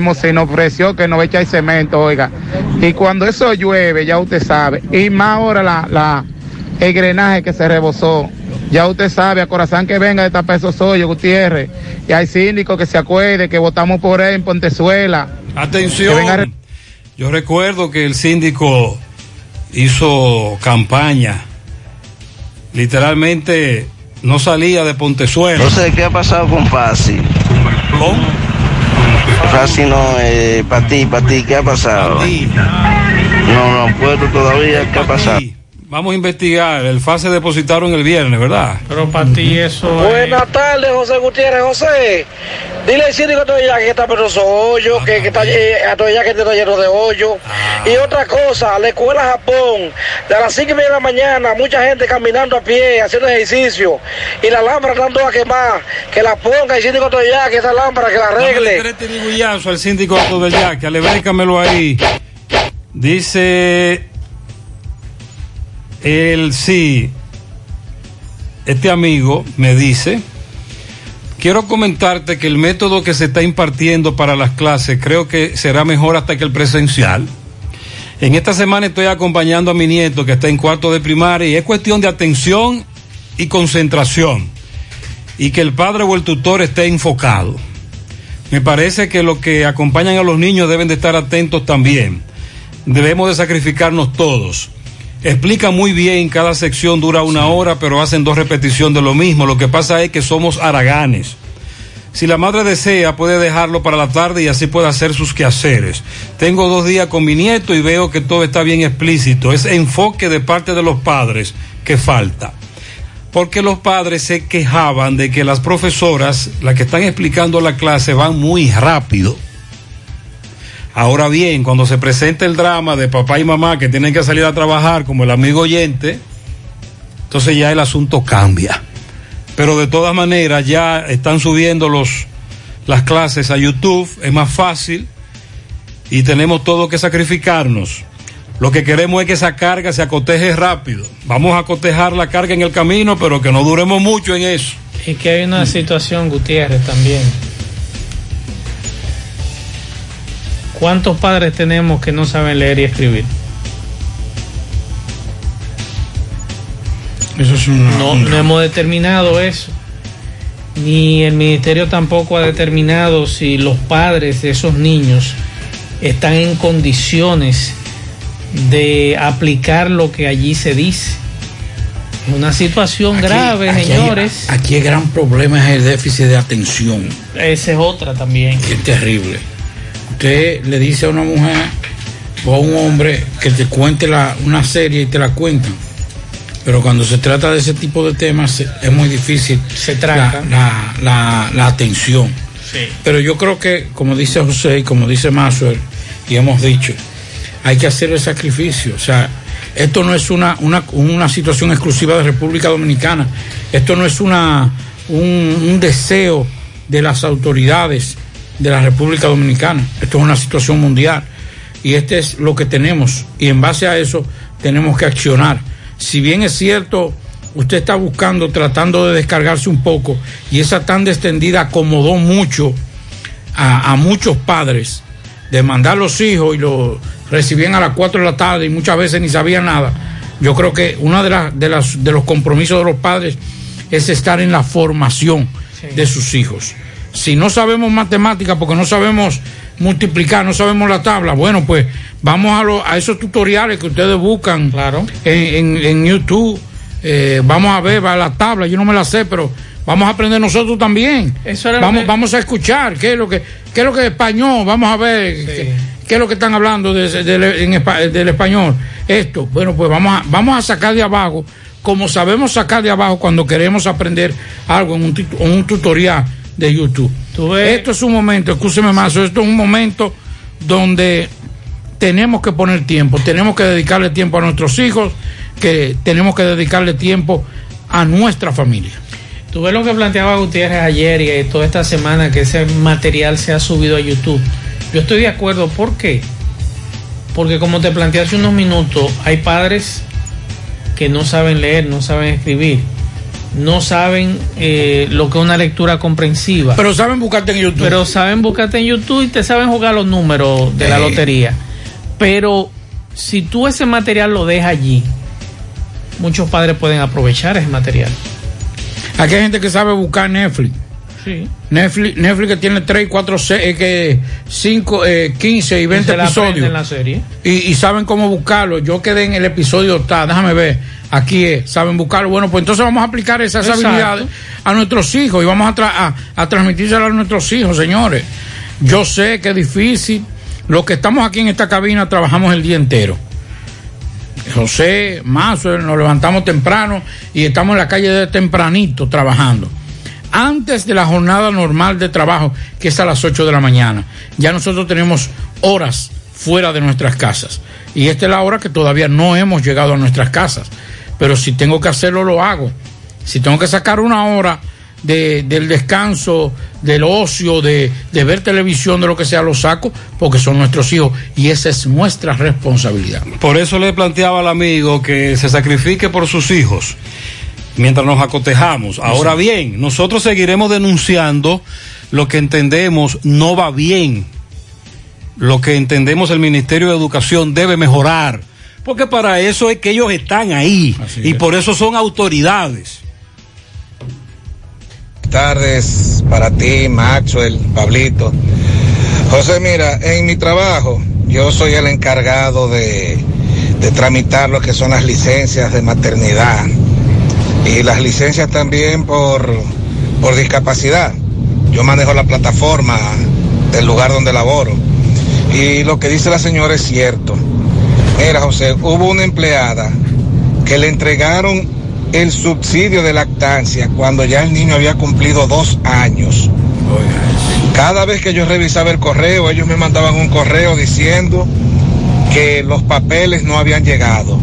Mosé nos ofreció que no echa el cemento, oiga. Y cuando eso llueve, ya usted sabe, y más ahora la, la, el drenaje que se rebosó, ya usted sabe, a corazón que venga de tapar esos hoyos, Gutiérrez. Y hay síndico que se acuerde que votamos por él en Pontezuela. Atención. Que venga a re- Yo recuerdo que el síndico hizo campaña. Literalmente no salía de Pontezuela. No sé qué ha pasado con Pasi. ¿Con? Pasi no, eh, para ti, para ti, ¿qué ha pasado? No, no puesto todavía, ¿qué ha pasado? Vamos a investigar. El FASE depositaron el viernes, ¿verdad? Pero para ti eso Buenas tardes, José Gutiérrez. José, Dile al síndico a Toya que está penoso hoyo, que, que está, eh, a Toya que está lleno de hoyo. Y otra cosa, la escuela Japón, de las 5 y media de la mañana, mucha gente caminando a pie, haciendo ejercicio. Y la lámpara están todas quemadas. Que la ponga el síndico Toya, que esa lámpara, que la arregle. Dame al síndico Otto del Yaque, alebrécamelo ahí. Dice él sí. Este amigo me dice, quiero comentarte que el método que se está impartiendo para las clases creo que será mejor hasta que el presencial. En esta semana estoy acompañando a mi nieto que está en cuarto de primaria y es cuestión de atención y concentración y que el padre o el tutor esté enfocado. Me parece que los que acompañan a los niños deben de estar atentos también. Debemos de sacrificarnos todos. Explica muy bien, cada sección dura una hora, pero hacen dos repeticiones de lo mismo. Lo que pasa es que somos haraganes. Si la madre desea, puede dejarlo para la tarde y así puede hacer sus quehaceres. Tengo dos días con mi nieto y veo que todo está bien explícito. Es enfoque de parte de los padres que falta. Porque los padres se quejaban de que las profesoras, las que están explicando la clase, van muy rápido. Ahora bien, cuando se presenta el drama de papá y mamá que tienen que salir a trabajar como el amigo oyente, entonces ya el asunto cambia. Pero de todas maneras ya están subiendo los, las clases a YouTube, es más fácil y tenemos todo que sacrificarnos. Lo que queremos es que esa carga se acoteje rápido. Vamos a cotejar la carga en el camino, pero que no duremos mucho en eso. Y que hay una situación, Gutiérrez, también. ¿Cuántos padres tenemos que no saben leer y escribir? Eso es una, No, no hemos determinado eso. Ni el ministerio tampoco ha determinado si los padres de esos niños están en condiciones de aplicar lo que allí se dice. Es una situación grave, Aquí hay- señores. aquí el gran problema es el déficit de atención. Esa es otra también. es terrible. Usted le dice a una mujer o a un hombre que te cuente la- una serie y te la cuentan. Pero cuando se trata de ese tipo de temas es muy difícil Se la, trata. la- la- la atención. Sí. Pero yo creo que, como dice José y como dice Maxwell, y hemos dicho, hay que hacer el sacrificio. O sea, esto no es una, una, una situación exclusiva de República Dominicana. Esto no es una, un, un deseo de las autoridades de la República Dominicana. Esto es una situación mundial. Y este es lo que tenemos. Y en base a eso tenemos que accionar. Si bien es cierto, usted está buscando, tratando de descargarse un poco, y esa tan extendida acomodó mucho a, a muchos padres de mandar los hijos y los recibían a las 4 de la tarde y muchas veces ni sabían nada. Yo creo que uno de, las de, las, de los compromisos de los padres es estar en la formación de sus hijos. Si no sabemos matemáticas porque no sabemos multiplicar, no sabemos la tabla, bueno, pues vamos a, lo- a esos tutoriales que ustedes buscan en, en- en YouTube. Eh, vamos a ver, va a la tabla, yo no me la sé, pero vamos a aprender nosotros también. Eso era vamos, que- vamos a escuchar qué es lo que, qué es lo que es español, vamos a ver qué, qué es lo que están hablando de- de- en espa- del español. Esto, bueno, pues vamos a, vamos a sacar de abajo, como sabemos sacar de abajo cuando queremos aprender algo en un, en un tutorial de YouTube. Esto es un momento, escúcheme más, esto es un momento donde tenemos que poner tiempo, tenemos que dedicarle tiempo a nuestros hijos, que tenemos que dedicarle tiempo a nuestra familia. Tú ves lo que planteaba Gutiérrez ayer y eh, toda esta semana que ese material se ha subido a YouTube. Yo estoy de acuerdo, ¿por qué? Porque como te planteé hace unos minutos, hay padres que no saben leer, no saben escribir, no saben eh, lo que es una lectura comprensiva. Pero saben buscarte en YouTube. Pero saben buscarte en YouTube y te saben jugar los números de la Eh. lotería. Pero si tú ese material lo dejas allí, muchos padres pueden aprovechar ese material. Aquí hay gente que sabe buscar Netflix. Sí. Netflix, Netflix que tiene 3, 4, 6, que 5, 15 y 20 se la aprenden episodios. en la serie. Y, y saben cómo buscarlo. Yo quedé en el episodio está, déjame ver. Aquí es, saben buscarlo. Bueno, pues entonces vamos a aplicar esas Exacto. habilidades a nuestros hijos y vamos a, tra- a, a transmitírselas a nuestros hijos, señores. Yo sé que es difícil. Los que estamos aquí en esta cabina trabajamos el día entero. José, Mazo, nos levantamos temprano y estamos en la calle de tempranito trabajando. antes de la jornada normal de trabajo, que es a las 8 de la mañana. Ya nosotros tenemos horas fuera de nuestras casas. Y esta es la hora que todavía no hemos llegado a nuestras casas. Pero si tengo que hacerlo, lo hago. Si tengo que sacar una hora de- del descanso, del ocio, de, de ver televisión, de lo que sea, lo saco, porque son nuestros hijos y esa es nuestra responsabilidad. Por eso le planteaba al amigo que se sacrifique por sus hijos mientras nos acotejamos. Ahora bien, nosotros seguiremos denunciando lo que entendemos no va bien, lo que entendemos el Ministerio de Educación debe mejorar, porque para eso es que ellos están ahí y por eso son autoridades. tardes para ti, Maxwell, Pablito. José, mira, en mi trabajo yo soy el encargado de, de tramitar lo que son las licencias de maternidad y las licencias también por, por discapacidad. Yo manejo la plataforma del lugar donde laboro. Y lo que dice la señora es cierto. Mira, José, hubo una empleada que le entregaron el subsidio de lactancia cuando ya el niño había cumplido dos años. Cada vez que yo revisaba el correo, ellos me mandaban un correo diciendo que los papeles no habían llegado.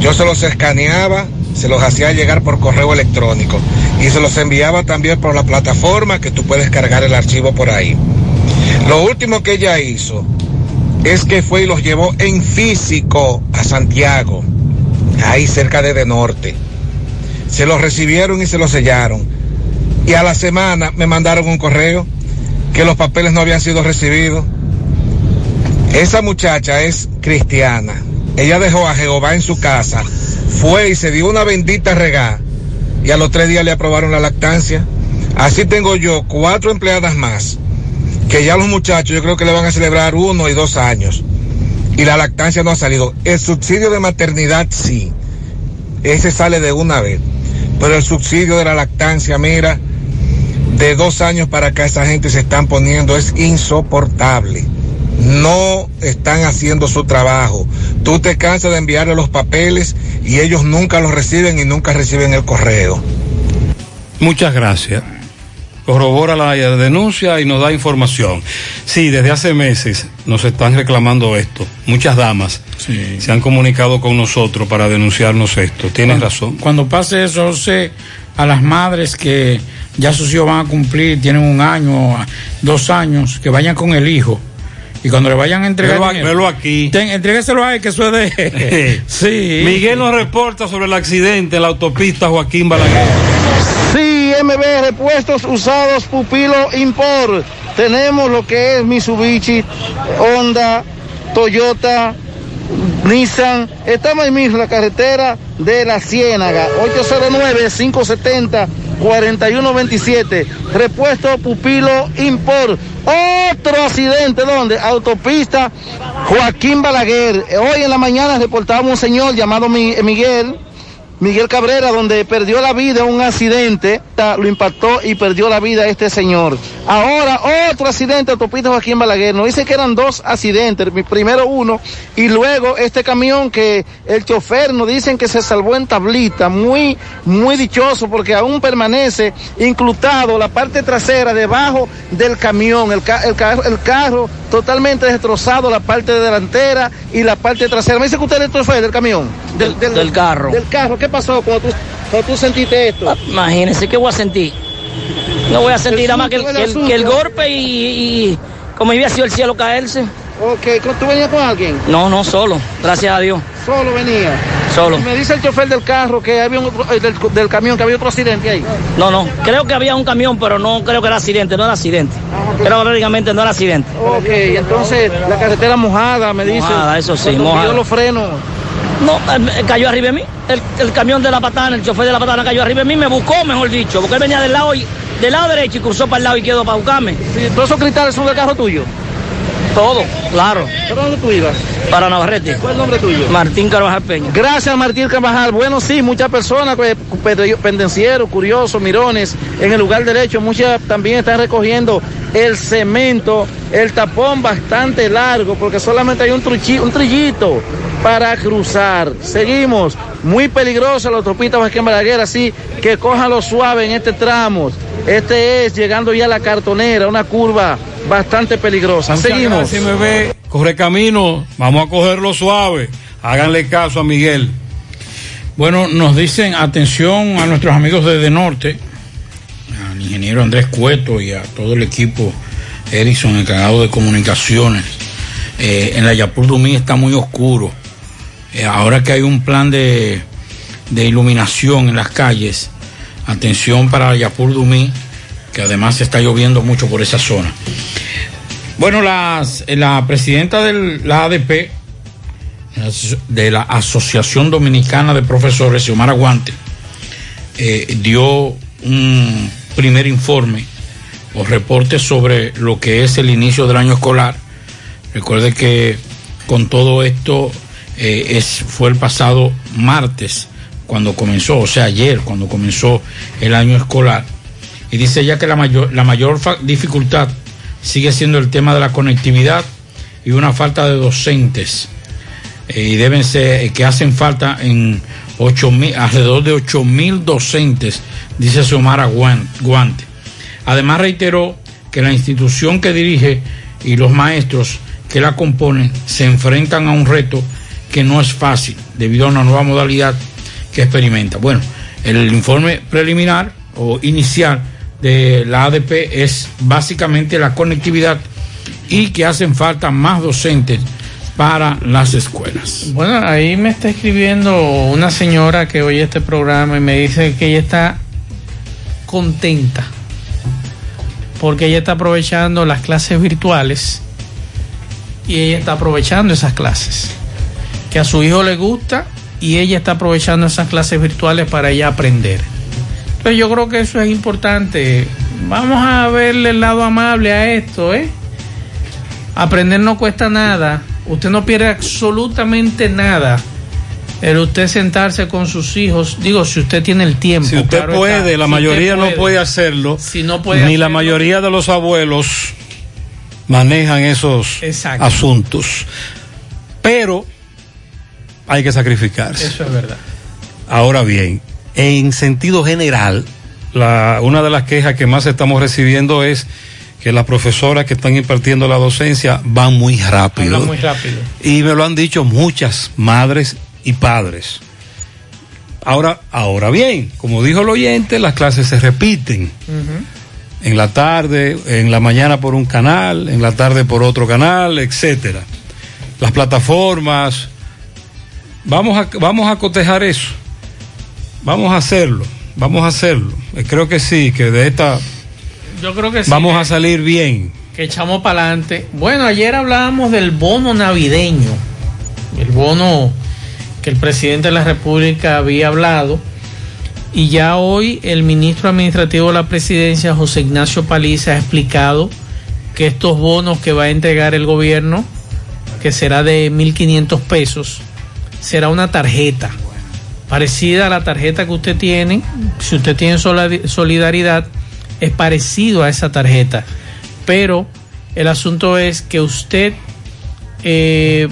Yo se los escaneaba, se los hacía llegar por correo electrónico y se los enviaba también por la plataforma que tú puedes cargar el archivo por ahí. Lo último que ella hizo es que fue y los llevó en físico a Santiago, ahí cerca de De Norte. Se los recibieron y se los sellaron. Y a la semana me mandaron un correo que los papeles no habían sido recibidos. Esa muchacha es cristiana. Ella dejó a Jehová en su casa, fue y se dio una bendita regá y a los tres días le aprobaron la lactancia. Así tengo yo cuatro empleadas más, que ya los muchachos yo creo que le van a celebrar uno y dos años. Y la lactancia no ha salido. El subsidio de maternidad sí. Ese sale de una vez. Pero el subsidio de la lactancia, mira, de dos años para acá esa gente se están poniendo, es insoportable. No están haciendo su trabajo. Tú te cansas de enviarle los papeles y ellos nunca los reciben y nunca reciben el correo. Muchas gracias. Corrobora la denuncia y nos da información. Sí, desde hace meses nos están reclamando esto. Muchas damas se han comunicado con nosotros para denunciarnos esto. Tienes Cuando- razón. Cuando pase eso, José, a las madres que ya sus hijos van a cumplir, tienen un año, dos años, que vayan con el hijo. Y cuando le vayan a entregar. Velo a- dinero, velo aquí. ten- entrégueselo a él, que eso es de. [LAUGHS] sí. Miguel nos reporta sobre el accidente en la autopista Joaquín Balaguer. Sí, MB Repuestos Usados Pupilo Import. Tenemos lo que es Mitsubishi, Honda, Toyota, Nissan. Estamos en mismo, la carretera de la Ciénaga. 809-570-4127. Repuesto Pupilo Import. Otro accidente, ¿dónde? Autopista Joaquín Balaguer. Hoy en la mañana reportamos un señor llamado Mi- Miguel. Miguel Cabrera, donde perdió la vida en un accidente, lo impactó y perdió la vida este señor. Ahora otro accidente, autopista Joaquín Balaguer. Nos dice que eran dos accidentes, primero uno y luego este camión que el chofer nos dicen que se salvó en tablita, muy, muy dichoso porque aún permanece incrustado la parte trasera debajo del camión, el, ca- el carro, el carro totalmente destrozado, la parte delantera y la parte trasera. Me dice que usted es el chofer del camión. Del, Del carro. Del carro. ¿Qué pasó cuando tú, cuando tú sentiste esto? Imagínense, ¿qué voy a sentir? No voy a sentir nada más que el, que el- que el golpe y, y como había sido el cielo caerse. Ok, ¿tú venías con alguien? No, no, solo, gracias a Dios. Solo venía. Solo. Me dice el chofer del carro que había un otro- eh, del, del camión que había otro accidente ahí. No, no, creo que había un camión, pero no creo que era accidente, no era accidente. Creo que prácticamente no era accidente. Ok, entonces la carretera mojada, me dice. Mojada, eso sí, mojada. los frenos. No, eh, cayó arriba de mí. El, el camión de la patana, el chofer de la patana cayó arriba de mí, me buscó, mejor dicho, porque él venía del lado, y- del lado derecho y cruzó para el lado izquierdo para buscarme. ¿Todos esos cristales son del carro tuyo? Todo, claro. ¿Pero dónde tú ibas? Para Navarrete. ¿Cuál es el nombre tuyo? Martín Carvajal Peña. Gracias, Martín Carvajal. Bueno, sí, muchas personas, pues, pe- pendencieros, curiosos, mirones, en el lugar derecho, muchas también están recogiendo el cemento, el tapón bastante largo, porque solamente hay un, truchi- un trillito para cruzar. Seguimos, muy peligrosa la autopista Joaquín Balaguer, así que cójalo suave en este tramo. Este es llegando ya a la cartonera, una curva bastante peligrosa. Muchas Seguimos. gracias, bebé. Corre camino, vamos a cogerlo suave. Háganle caso a Miguel. Bueno, nos dicen atención a nuestros amigos de De Norte, al ingeniero Andrés Cueto y a todo el equipo Erickson, encargado de comunicaciones. Eh, en la Yapur Dumí está muy oscuro. Eh, ahora que hay un plan de, de iluminación en las calles, atención para Yapur Dumí, que además está lloviendo mucho por esa zona. Bueno, las, la presidenta de la ADP, de la Asociación Dominicana de Profesores, Xiomara Guante, eh, dio un primer informe o reporte sobre lo que es el inicio del año escolar. Recuerde que con todo esto eh, es, fue el pasado martes cuando comenzó, o sea, ayer cuando comenzó el año escolar. Y dice ella que la mayor, la mayor dificultad sigue siendo el tema de la conectividad y una falta de docentes. Eh, y deben ser, eh, que hacen falta en 8 mil, alrededor de 8 mil docentes, dice Xiomara Guan- Guante. Además reiteró que la institución que dirige y los maestros que la componen se enfrentan a un reto que no es fácil debido a una nueva modalidad que experimenta. Bueno, el informe preliminar o inicial de la ADP es básicamente la conectividad y que hacen falta más docentes para las escuelas. Bueno, ahí me está escribiendo una señora que oye este programa y me dice que ella está contenta porque ella está aprovechando las clases virtuales y ella está aprovechando esas clases. Que a su hijo le gusta y ella está aprovechando esas clases virtuales para ella aprender. Entonces yo creo que eso es importante. Vamos a verle el lado amable a esto, ¿eh? Aprender no cuesta nada. Usted no pierde absolutamente nada. El usted sentarse con sus hijos, digo, si usted tiene el tiempo. Si usted claro puede, está. la Si mayoría no puede. hacerlo. Si no puede ni la mayoría de los abuelos manejan esos Exacto. asuntos. Pero hay que sacrificarse. Eso es verdad. Ahora bien, en sentido general, la, una de las quejas que más estamos recibiendo es que las profesoras que están impartiendo la docencia van muy rápido. Habla muy rápido. Y me lo han dicho muchas madres y padres. Ahora, ahora bien, como dijo el oyente, las clases se repiten. En la tarde, en la mañana por un canal, en la tarde por otro canal, etcétera. Las plataformas. Vamos a, vamos a cotejar eso. Vamos a hacerlo. Vamos a hacerlo. Eh, Creo que sí, que de esta Yo creo que sí. vamos a salir bien. que echamos para adelante. Bueno, ayer hablábamos del bono navideño, el bono que el presidente de la República había hablado. Y ya hoy el ministro administrativo de la presidencia, José Ignacio Paliza, ha explicado que estos bonos que va a entregar el gobierno, que será de 1.500 pesos, será una tarjeta parecida a la tarjeta que usted tiene. Si usted tiene solidaridad, es parecido a esa tarjeta. Pero el asunto es que usted eh,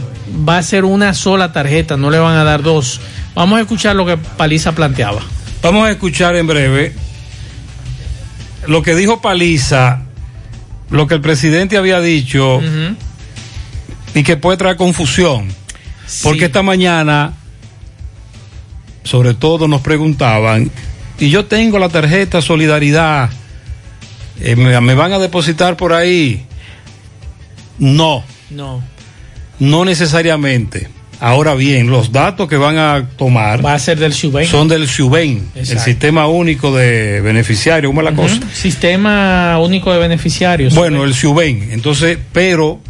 va a ser una sola tarjeta, no le van a dar dos. Vamos a escuchar lo que Paliza planteaba. Vamos a escuchar en breve lo que dijo Paliza, lo que el presidente había dicho y que puede traer confusión. Porque esta mañana, sobre todo, nos preguntaban, y yo tengo la tarjeta Solidaridad, eh, me, me van a depositar por ahí. No, No. no necesariamente. Ahora bien, los datos que van a tomar Va a ser del Suben. son del SUBEN, el. Sistema Único de Beneficiarios, ¿cómo es la cosa? Sistema único de beneficiarios. Bueno, el SUBEN. Entonces, pero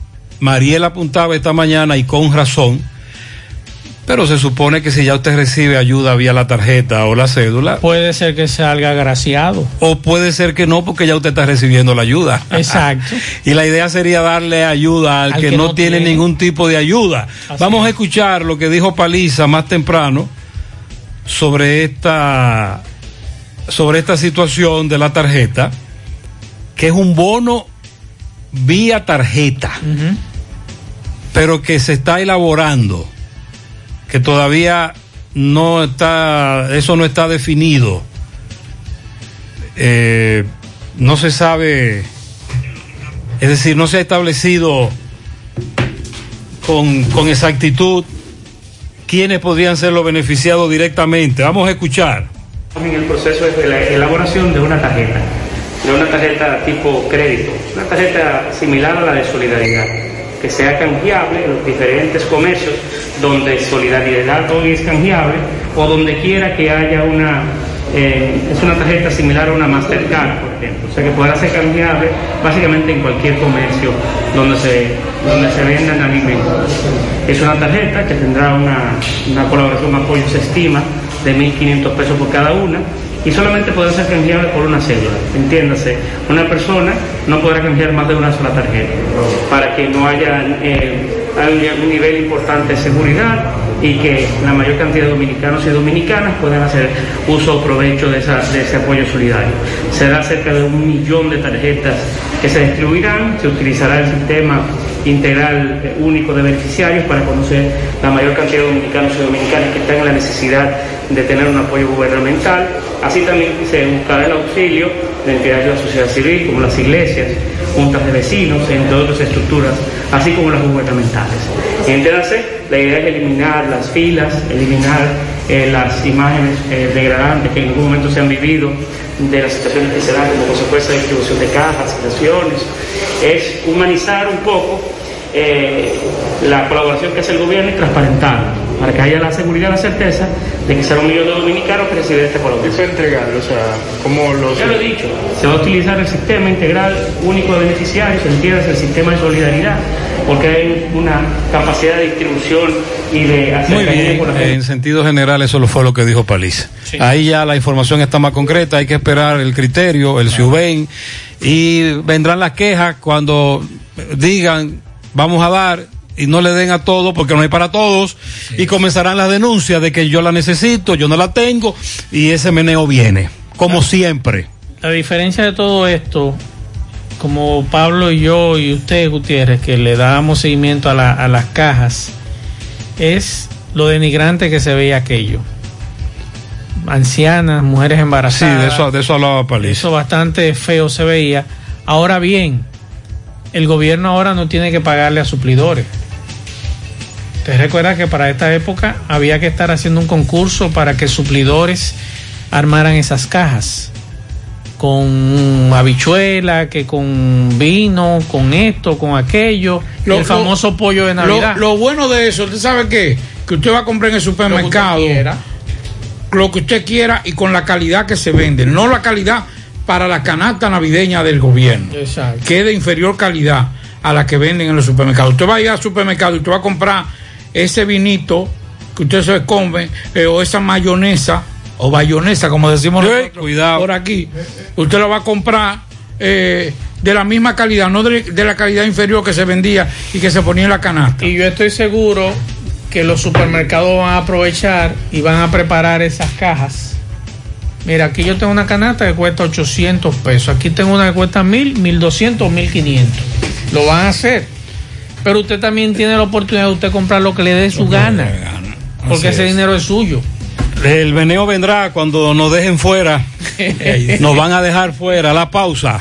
Mariela apuntaba esta mañana y con razón, pero se supone que si ya usted recibe ayuda vía la tarjeta o la cédula, Puede ser que salga agraciado. o puede ser que no porque ya usted está recibiendo la ayuda. Exacto. [LAUGHS] y la idea sería darle ayuda al, que, no, tiene, ningún tipo de ayuda. Así Vamos a escuchar lo que dijo Paliza más temprano sobre esta sobre esta situación de la tarjeta, que es un bono vía tarjeta, pero que se está elaborando, que todavía no está, eso no está definido. Eh, no se sabe, es decir, no se ha establecido con, con exactitud quiénes podrían ser los beneficiados directamente. Vamos a escuchar. en el proceso de la elaboración de una tarjeta, de una tarjeta tipo crédito, una tarjeta similar a la de solidaridad, que sea canjeable en los diferentes comercios donde solidaridad hoy es canjeable o donde quiera que haya una, eh, es una tarjeta similar a una Mastercard, por ejemplo, o sea que podrá ser canjeable básicamente en cualquier comercio donde se, donde se vendan alimentos. Es una tarjeta que tendrá una, una colaboración apoyo, se estima, de 1.500 pesos por cada una y solamente podrá ser canjeable por una cédula. Entiéndase, una persona no podrá canjear más de una sola tarjeta para que no haya eh, haya un nivel importante de seguridad y que la mayor cantidad de dominicanos y dominicanas puedan hacer uso o provecho de, esa- de ese apoyo solidario. Será cerca de un millón de tarjetas que se distribuirán, se utilizará el sistema integral eh, único de beneficiarios para conocer la mayor cantidad de dominicanos y dominicanas que están en la necesidad de tener un apoyo gubernamental. Así también se buscará el auxilio de entidades de la sociedad civil, como las iglesias, juntas de vecinos, entre otras estructuras, así como las gubernamentales. Entiéndase, la idea es eliminar las filas, eliminar eh, las imágenes eh, degradantes que en algún momento se han vivido de las situaciones que se dan como consecuencia de distribución de cajas, situaciones, es humanizar un poco eh, la colaboración que hace el gobierno y transparentarla, para que haya la seguridad y la certeza de que será un millón de dominicanos que reciben. ¿Qué entregarlo? O sea, ¿cómo los...? Ya lo he dicho, se va a utilizar el sistema integral único de beneficiarios, entiendes, el sistema de solidaridad, porque hay una capacidad de distribución y de Muy acercamiento bien, con la gente. en sentido general eso lo fue lo que dijo Paliza. Ahí ya la información está más concreta, hay que esperar el criterio, el SUBEN, y vendrán las quejas cuando digan vamos a dar y no le den a todo porque no hay para todos y comenzarán las denuncias de que yo la necesito, yo no la tengo y ese meneo viene, como siempre. La diferencia de todo esto, como Pablo y yo y usted, Gutiérrez, que le dábamos seguimiento a, la- a las cajas, es lo denigrante que se veía aquello. Ancianas, mujeres Sí, embarazadas. de eso, de eso hablaba Paliza. Eso bastante feo se veía. Ahora bien, el gobierno ahora no tiene que pagarle a suplidores. Te recuerda que para esta época había que estar haciendo un concurso para que suplidores armaran esas cajas con habichuela, que con vino, con esto, con aquello, Lo- el famoso pollo de Lo, Navidad. lo bueno de eso, ¿usted sabe qué? Que usted va a comprar en el supermercado lo que usted quiera y con la calidad que se vende, no la calidad para la canasta navideña del gobierno, Exacto. que es de inferior calidad a la que venden en los supermercados. Usted va a ir al supermercado y usted va a comprar ese vinito que usted se come eh, o esa mayonesa o bayonesa, como decimos nosotros por aquí. Usted lo va a comprar eh, de la misma calidad, no de, de la calidad inferior que se vendía y que se ponía en la canasta. Y yo estoy seguro que los supermercados van a aprovechar y van a preparar esas cajas. Mira, aquí yo tengo una canasta que cuesta 800 pesos. Aquí tengo una que cuesta 1000, 1200, 1500. Lo van a hacer. Pero usted también tiene la oportunidad de usted comprar lo que le dé su gana. Porque ese es. dinero es suyo. El meneo vendrá cuando nos dejen fuera. [LAUGHS] nos van a dejar fuera. La pausa.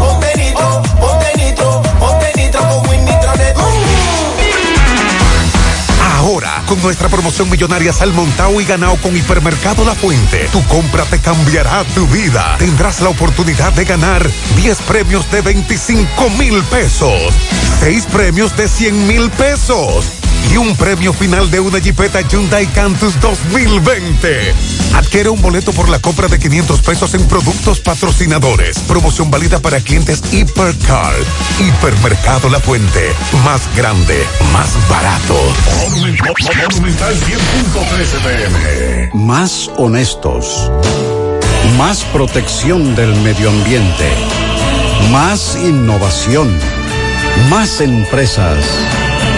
nuestra promoción millonaria Salmontao y ganado con Hipermercado La Fuente, tu compra te cambiará tu vida. Tendrás la oportunidad de ganar 10 premios de 25 mil pesos, 6 premios de 100 mil pesos y un premio final de una Jeepeta Hyundai Cantus 2020. Adquiere un boleto por la compra de 500 pesos en productos patrocinadores. Promoción válida para clientes Hipercar. Hipermercado La Fuente. Más grande, más barato. Monumental 10.13 pm. Más honestos. Más protección del medio ambiente. Más innovación. Más empresas.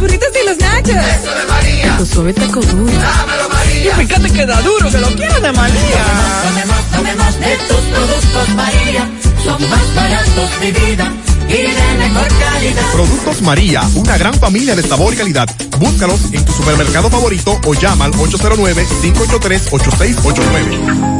Los burritos y los nachos. Eso de María. Tu suave taco duro. Dámelo, María. Y fíjate que da duro, que lo quiero de María. Tomemos, tomemos de tus productos, María. Son más baratos de vida y de mejor calidad. Productos María, una gran familia de sabor y calidad. Búscalos en tu supermercado favorito o llama al 809-583-8689.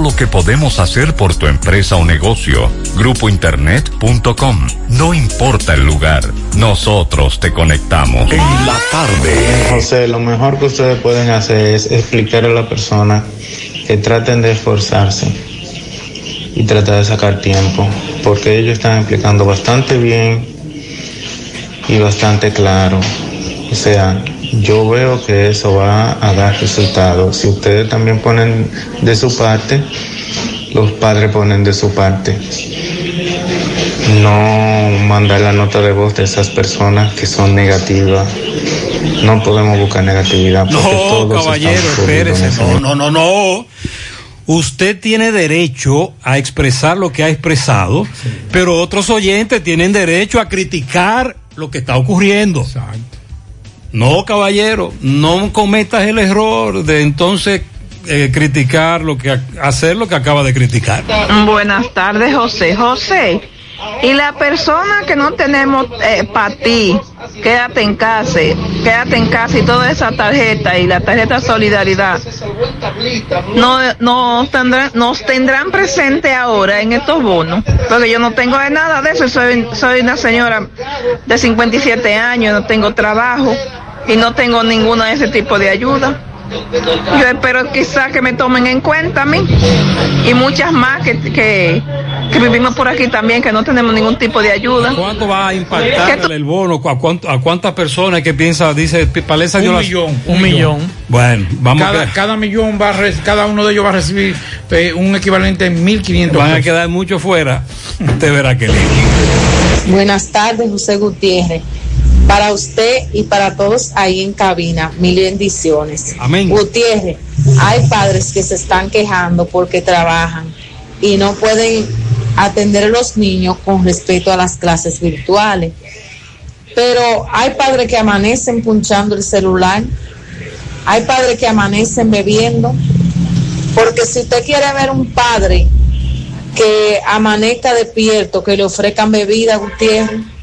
lo que podemos hacer por tu empresa o negocio. Grupointernet.com. No importa el lugar, nosotros te conectamos. En la tarde. José, lo mejor que ustedes pueden hacer es explicar a la persona que traten de esforzarse y tratar de sacar tiempo, porque ellos están explicando bastante bien y bastante claro. O sea, yo veo que eso va a dar resultados. Si ustedes también ponen de su parte, los padres ponen de su parte. No mandar la nota de voz de esas personas que son negativas. No podemos buscar negatividad. Porque No, todos caballero, espérese. No, no, no, no. Usted tiene derecho a expresar lo que ha expresado, pero otros oyentes tienen derecho a criticar lo que está ocurriendo. No, caballero, no cometas el error de entonces eh, criticar lo que hacer lo que acaba de criticar. Buenas tardes, José. José, y la persona que no tenemos para ti, quédate en casa, quédate en casa y toda esa tarjeta y la tarjeta Solidaridad, no, no tendrán, nos tendrán presente ahora en estos bonos, porque yo no tengo de nada de eso, soy, soy una señora de 57 años, no tengo trabajo y no tengo ninguna de ese tipo de ayuda. Yo espero quizás que me tomen en cuenta a mí y muchas más que, que, que vivimos por aquí también, que no tenemos ningún tipo de ayuda. ¿Cuánto va a impactar ¿Qué el bono? ¿A, cuánto- a cuántas personas que piensa, dice Palesa Un las- millón, Un millón. Bueno, vamos cada, a cada millón va a re- cada uno de ellos va a recibir eh, un equivalente en 1.500 van a quedar muchos fuera. Usted verá que Buenas tardes, José Gutiérrez. Para usted y para todos ahí en cabina, mil bendiciones. Amén. Gutiérrez, hay padres que se están quejando porque trabajan y no pueden atender a los niños con respecto a las clases virtuales. Pero hay padres que amanecen punchando el celular, hay padres que amanecen bebiendo, porque si usted quiere ver un padre que amanezca despierto, que le ofrezcan bebida, Gutiérrez.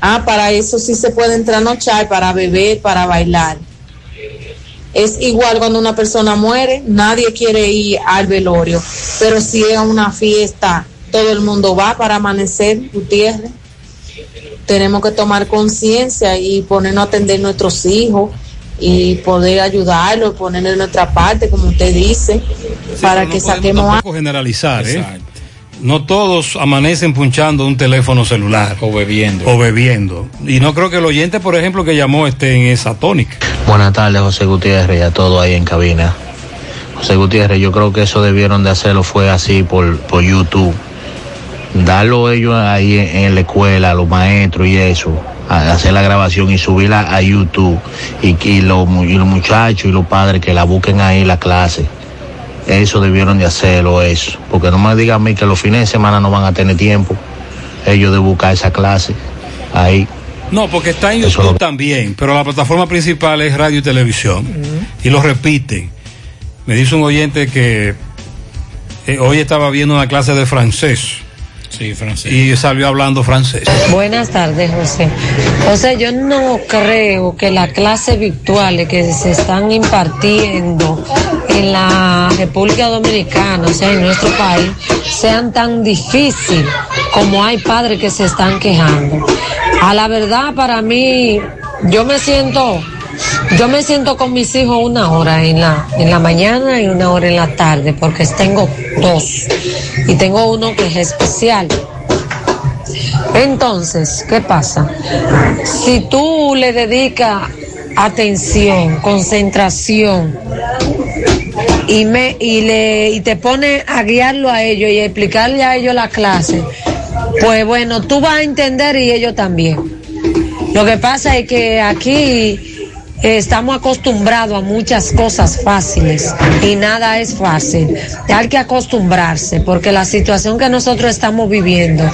Ah, para eso sí se puede trasnochar, para beber, para bailar. Es igual cuando una persona muere, nadie quiere ir al velorio, pero si es una fiesta, todo el mundo va para amanecer, Gutiérrez. Tenemos que tomar conciencia y ponernos a atender nuestros hijos y poder ayudarlos, poner de nuestra parte, como usted dice, para que saquemos a... tampoco generalizar, ¿eh? No todos amanecen punchando un teléfono celular. O bebiendo. O bebiendo. Y no creo que el oyente, por ejemplo, que llamó esté en esa tónica. Buenas tardes, José Gutiérrez, y a todo ahí en cabina. José Gutiérrez, yo creo que eso debieron de hacerlo fue así por, por YouTube. Darlo ellos ahí en, en la escuela, los maestros y eso, a- hacer la grabación y subirla a YouTube. Y, y, los, y los muchachos y los padres que la busquen ahí la clase. Eso debieron de hacerlo, eso. Porque no me digan a mí que los fines de semana no van a tener tiempo. Ellos de buscar esa clase ahí. No, porque está en YouTube lo- también, pero la plataforma principal es radio y televisión. Y lo repiten. Me dice un oyente que eh, hoy estaba viendo una clase de francés. Sí, francés. Y salió hablando francés. Buenas tardes, José. José, yo no creo que las clases virtuales que se están impartiendo en la República Dominicana, o sea, en nuestro país, sean tan difíciles como hay padres que se están quejando. A la verdad, para mí, yo me siento, yo me siento con mis hijos una hora en la, en la mañana y una hora en la tarde, porque tengo dos. Y tengo uno que es especial. Entonces, ¿qué pasa? Si tú le dedicas atención, concentración y me y le y te pones a guiarlo a ellos y a explicarle a ellos la clase, pues bueno, tú vas a entender y ellos también. Lo que pasa es que aquí eh, estamos acostumbrados a muchas cosas fáciles y nada es fácil. Hay que acostumbrarse porque la situación que nosotros estamos viviendo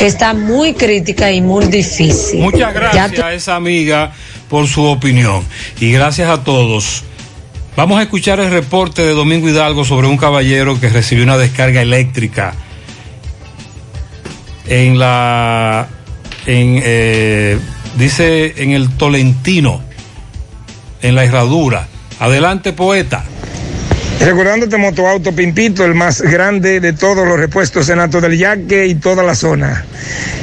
está muy crítica y muy difícil. Muchas gracias a esa amiga por su opinión. Y gracias a todos. Vamos a escuchar el reporte de Domingo Hidalgo sobre un caballero que recibió una descarga eléctrica en la. En, eh, dice en el Tolentino, en la herradura. Adelante, poeta. Recordándote Motoauto Pimpito, el más grande de todos los repuestos en Alto del Yaque y toda la zona.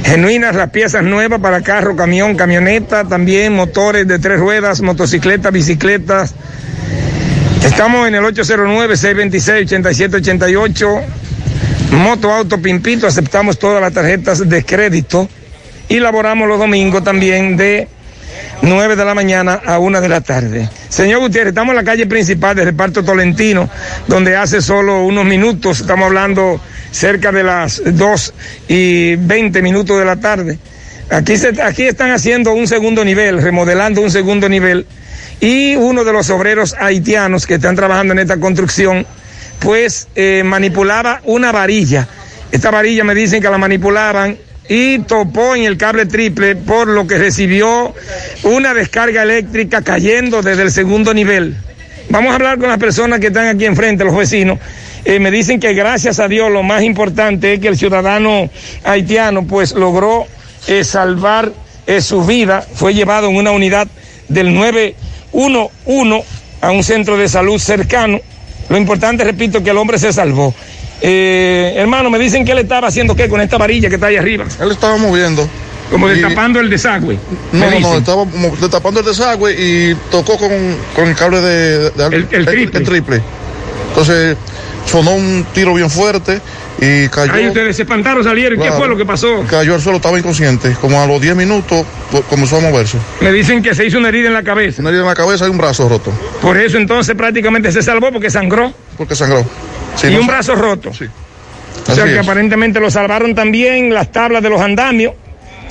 Genuinas las piezas nuevas para carro, camión, camioneta, también motores de tres ruedas, motocicletas, bicicletas. Estamos en el 809-626-8788. Motoauto Pimpito, aceptamos todas las tarjetas de crédito y laboramos los domingos también de 9 de la mañana a 1 de la tarde. Señor Gutiérrez, estamos en la calle principal del reparto Tolentino, donde hace solo unos minutos, estamos hablando cerca de las 2 y 20 minutos de la tarde. Aquí, se, aquí están haciendo un segundo nivel, remodelando un segundo nivel, y uno de los obreros haitianos que están trabajando en esta construcción, pues eh, manipulaba una varilla. Esta varilla me dicen que la manipulaban y topó en el cable triple, por lo que recibió una descarga eléctrica cayendo desde el segundo nivel. Vamos a hablar con las personas que están aquí enfrente, los vecinos. Eh, me dicen que gracias a Dios lo más importante es que el ciudadano haitiano pues logró eh, salvar eh, su vida, fue llevado en una unidad del 911 a un centro de salud cercano. Lo importante, repito, que el hombre se salvó. Eh, hermano, me dicen que él estaba haciendo qué con esta varilla que está ahí arriba. Él estaba moviendo. Como Y- destapando el desagüe. No, no, no, estaba destapando el desagüe y tocó con, con el cable de, de- El- el triple. triple. Entonces, sonó un tiro bien fuerte y cayó. Ahí ustedes se espantaron, salieron. ¿Qué fue lo que pasó? Cayó al suelo, estaba inconsciente. Como a los 10 minutos comenzó a moverse. Me dicen que se hizo una herida en la cabeza. Una herida en la cabeza y un brazo roto. Por eso entonces prácticamente se salvó porque sangró. Porque sangró. Sí, y no un brazo roto. Sí. O sea que es. aparentemente lo salvaron también las tablas de los andamios.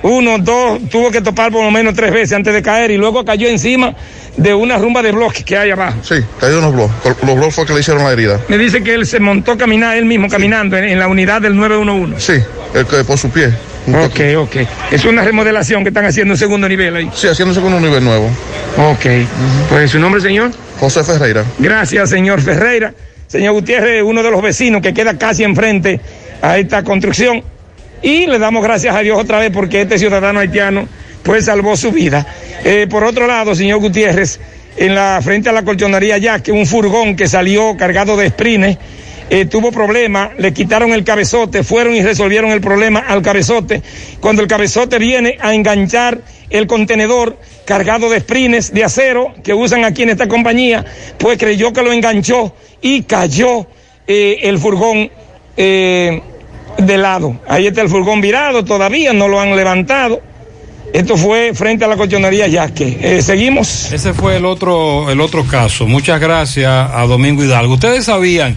Uno, dos, tuvo que topar por lo menos tres veces antes de caer y luego cayó encima de una rumba de bloques que hay abajo. Sí, cayó en los blogs. Los blogs fue que le hicieron la herida. Me dice que él se montó a caminar él mismo caminando en, en la unidad del 911. Sí, el que por su pie. Ok, ok. Es una remodelación que están haciendo en segundo nivel ahí. Sí, haciéndose con un nivel nuevo. Ok. Pues su nombre, señor. José Ferreira. Gracias, señor Ferreira. Señor Gutiérrez, uno de los vecinos que queda casi enfrente a esta construcción. Y le damos gracias a Dios otra vez porque este ciudadano haitiano pues salvó su vida. Eh, por otro lado, señor Gutiérrez, en la frente a la colchonería ya que un furgón que salió cargado de sprines eh, tuvo problemas, le quitaron el cabezote, fueron y resolvieron el problema al cabezote. Cuando el cabezote viene a enganchar el contenedor cargado de sprines de acero que usan aquí en esta compañía, pues creyó que lo enganchó y cayó eh, el furgón eh, de lado. Ahí está el furgón virado, todavía no lo han levantado. Esto fue frente a la colchonería Yaque. Eh, Seguimos. Ese fue el otro, el otro caso. Muchas gracias a Domingo Hidalgo. Ustedes sabían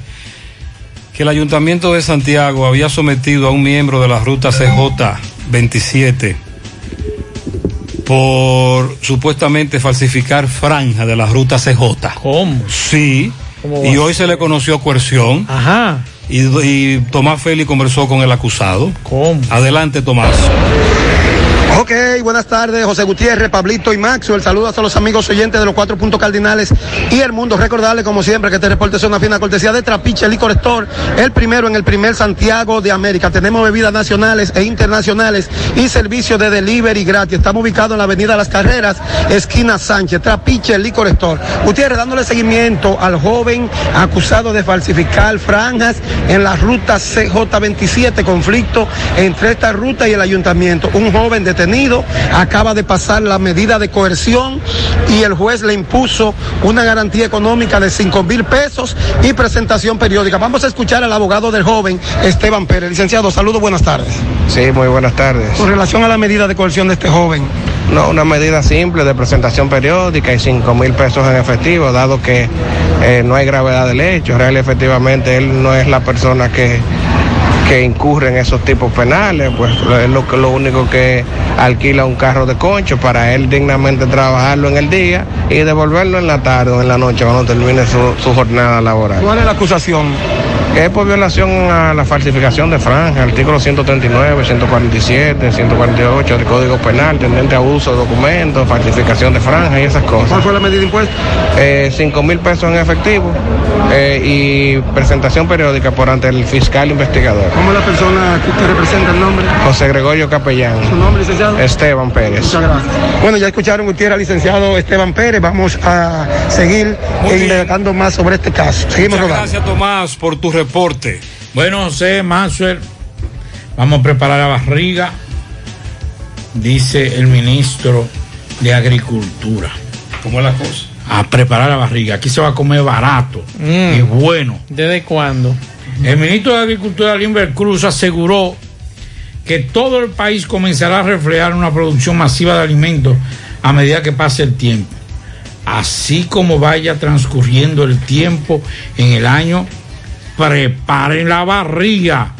que el Ayuntamiento de Santiago había sometido a un miembro de la ruta CJ 27 por supuestamente falsificar franja de la ruta CJ. ¿Cómo? Sí. ¿Cómo y hoy se le conoció coerción. Ajá. Y, y Tomás Félix conversó con el acusado. ¿Cómo? Adelante, Tomás. Ok, buenas tardes, José Gutiérrez, Pablito y Maxwell. Saludos a los amigos oyentes de los cuatro puntos cardinales y el mundo. Recordarles, como siempre, que este reporte es una fina cortesía de Trapiche Licor Store, el primero en el primer Santiago de América. Tenemos bebidas nacionales e internacionales y servicio de delivery gratis. Estamos ubicados en la Avenida Las Carreras, esquina Sánchez, Trapiche Licor Store. Gutiérrez, dándole seguimiento al joven acusado de falsificar franjas en la ruta CJ27, conflicto entre esta ruta y el ayuntamiento. Un joven detenido acaba de pasar la medida de coerción y el juez le impuso una garantía económica de 5 mil pesos y presentación periódica. Vamos a escuchar al abogado del joven, Esteban Pérez. Licenciado, saludos, buenas tardes. Sí, muy buenas tardes. Con relación a la medida de coerción de este joven. No, una medida simple de presentación periódica y 5 mil pesos en efectivo, dado que eh, no hay gravedad del hecho. Real efectivamente él no es la persona que, que incurre en esos tipos penales, pues es lo, lo único que alquila un carro de concho para él dignamente trabajarlo en el día y devolverlo en la tarde o en la noche cuando termine su, su jornada laboral. ¿Cuál es la acusación? Que es por violación a la falsificación de franja, artículos 139, 147, 148 del Código Penal, tendente a uso de documentos, falsificación de franja y esas cosas. ¿Cuál fue la medida impuesta? Eh, 5 mil pesos en efectivo eh, y presentación periódica por ante el fiscal investigador. ¿Cómo es la persona que usted representa el nombre? José Gregorio Capellán. ¿Su nombre, licenciado? Esteban Pérez. Muchas gracias. Bueno, ya escucharon Gutiérrez al licenciado Esteban Pérez. Vamos a seguir indagando más sobre este caso. Seguimos Muchas rodando. gracias, Tomás, por tu Bueno, José Maxwell, vamos a preparar la barriga, dice el ministro de Agricultura. ¿Cómo es la cosa? A preparar la barriga. Aquí se va a comer barato Mm. y bueno. ¿Desde cuándo? El ministro de Agricultura, Limber Cruz, aseguró que todo el país comenzará a reflejar una producción masiva de alimentos a medida que pase el tiempo. Así como vaya transcurriendo el tiempo en el año, preparen la barriga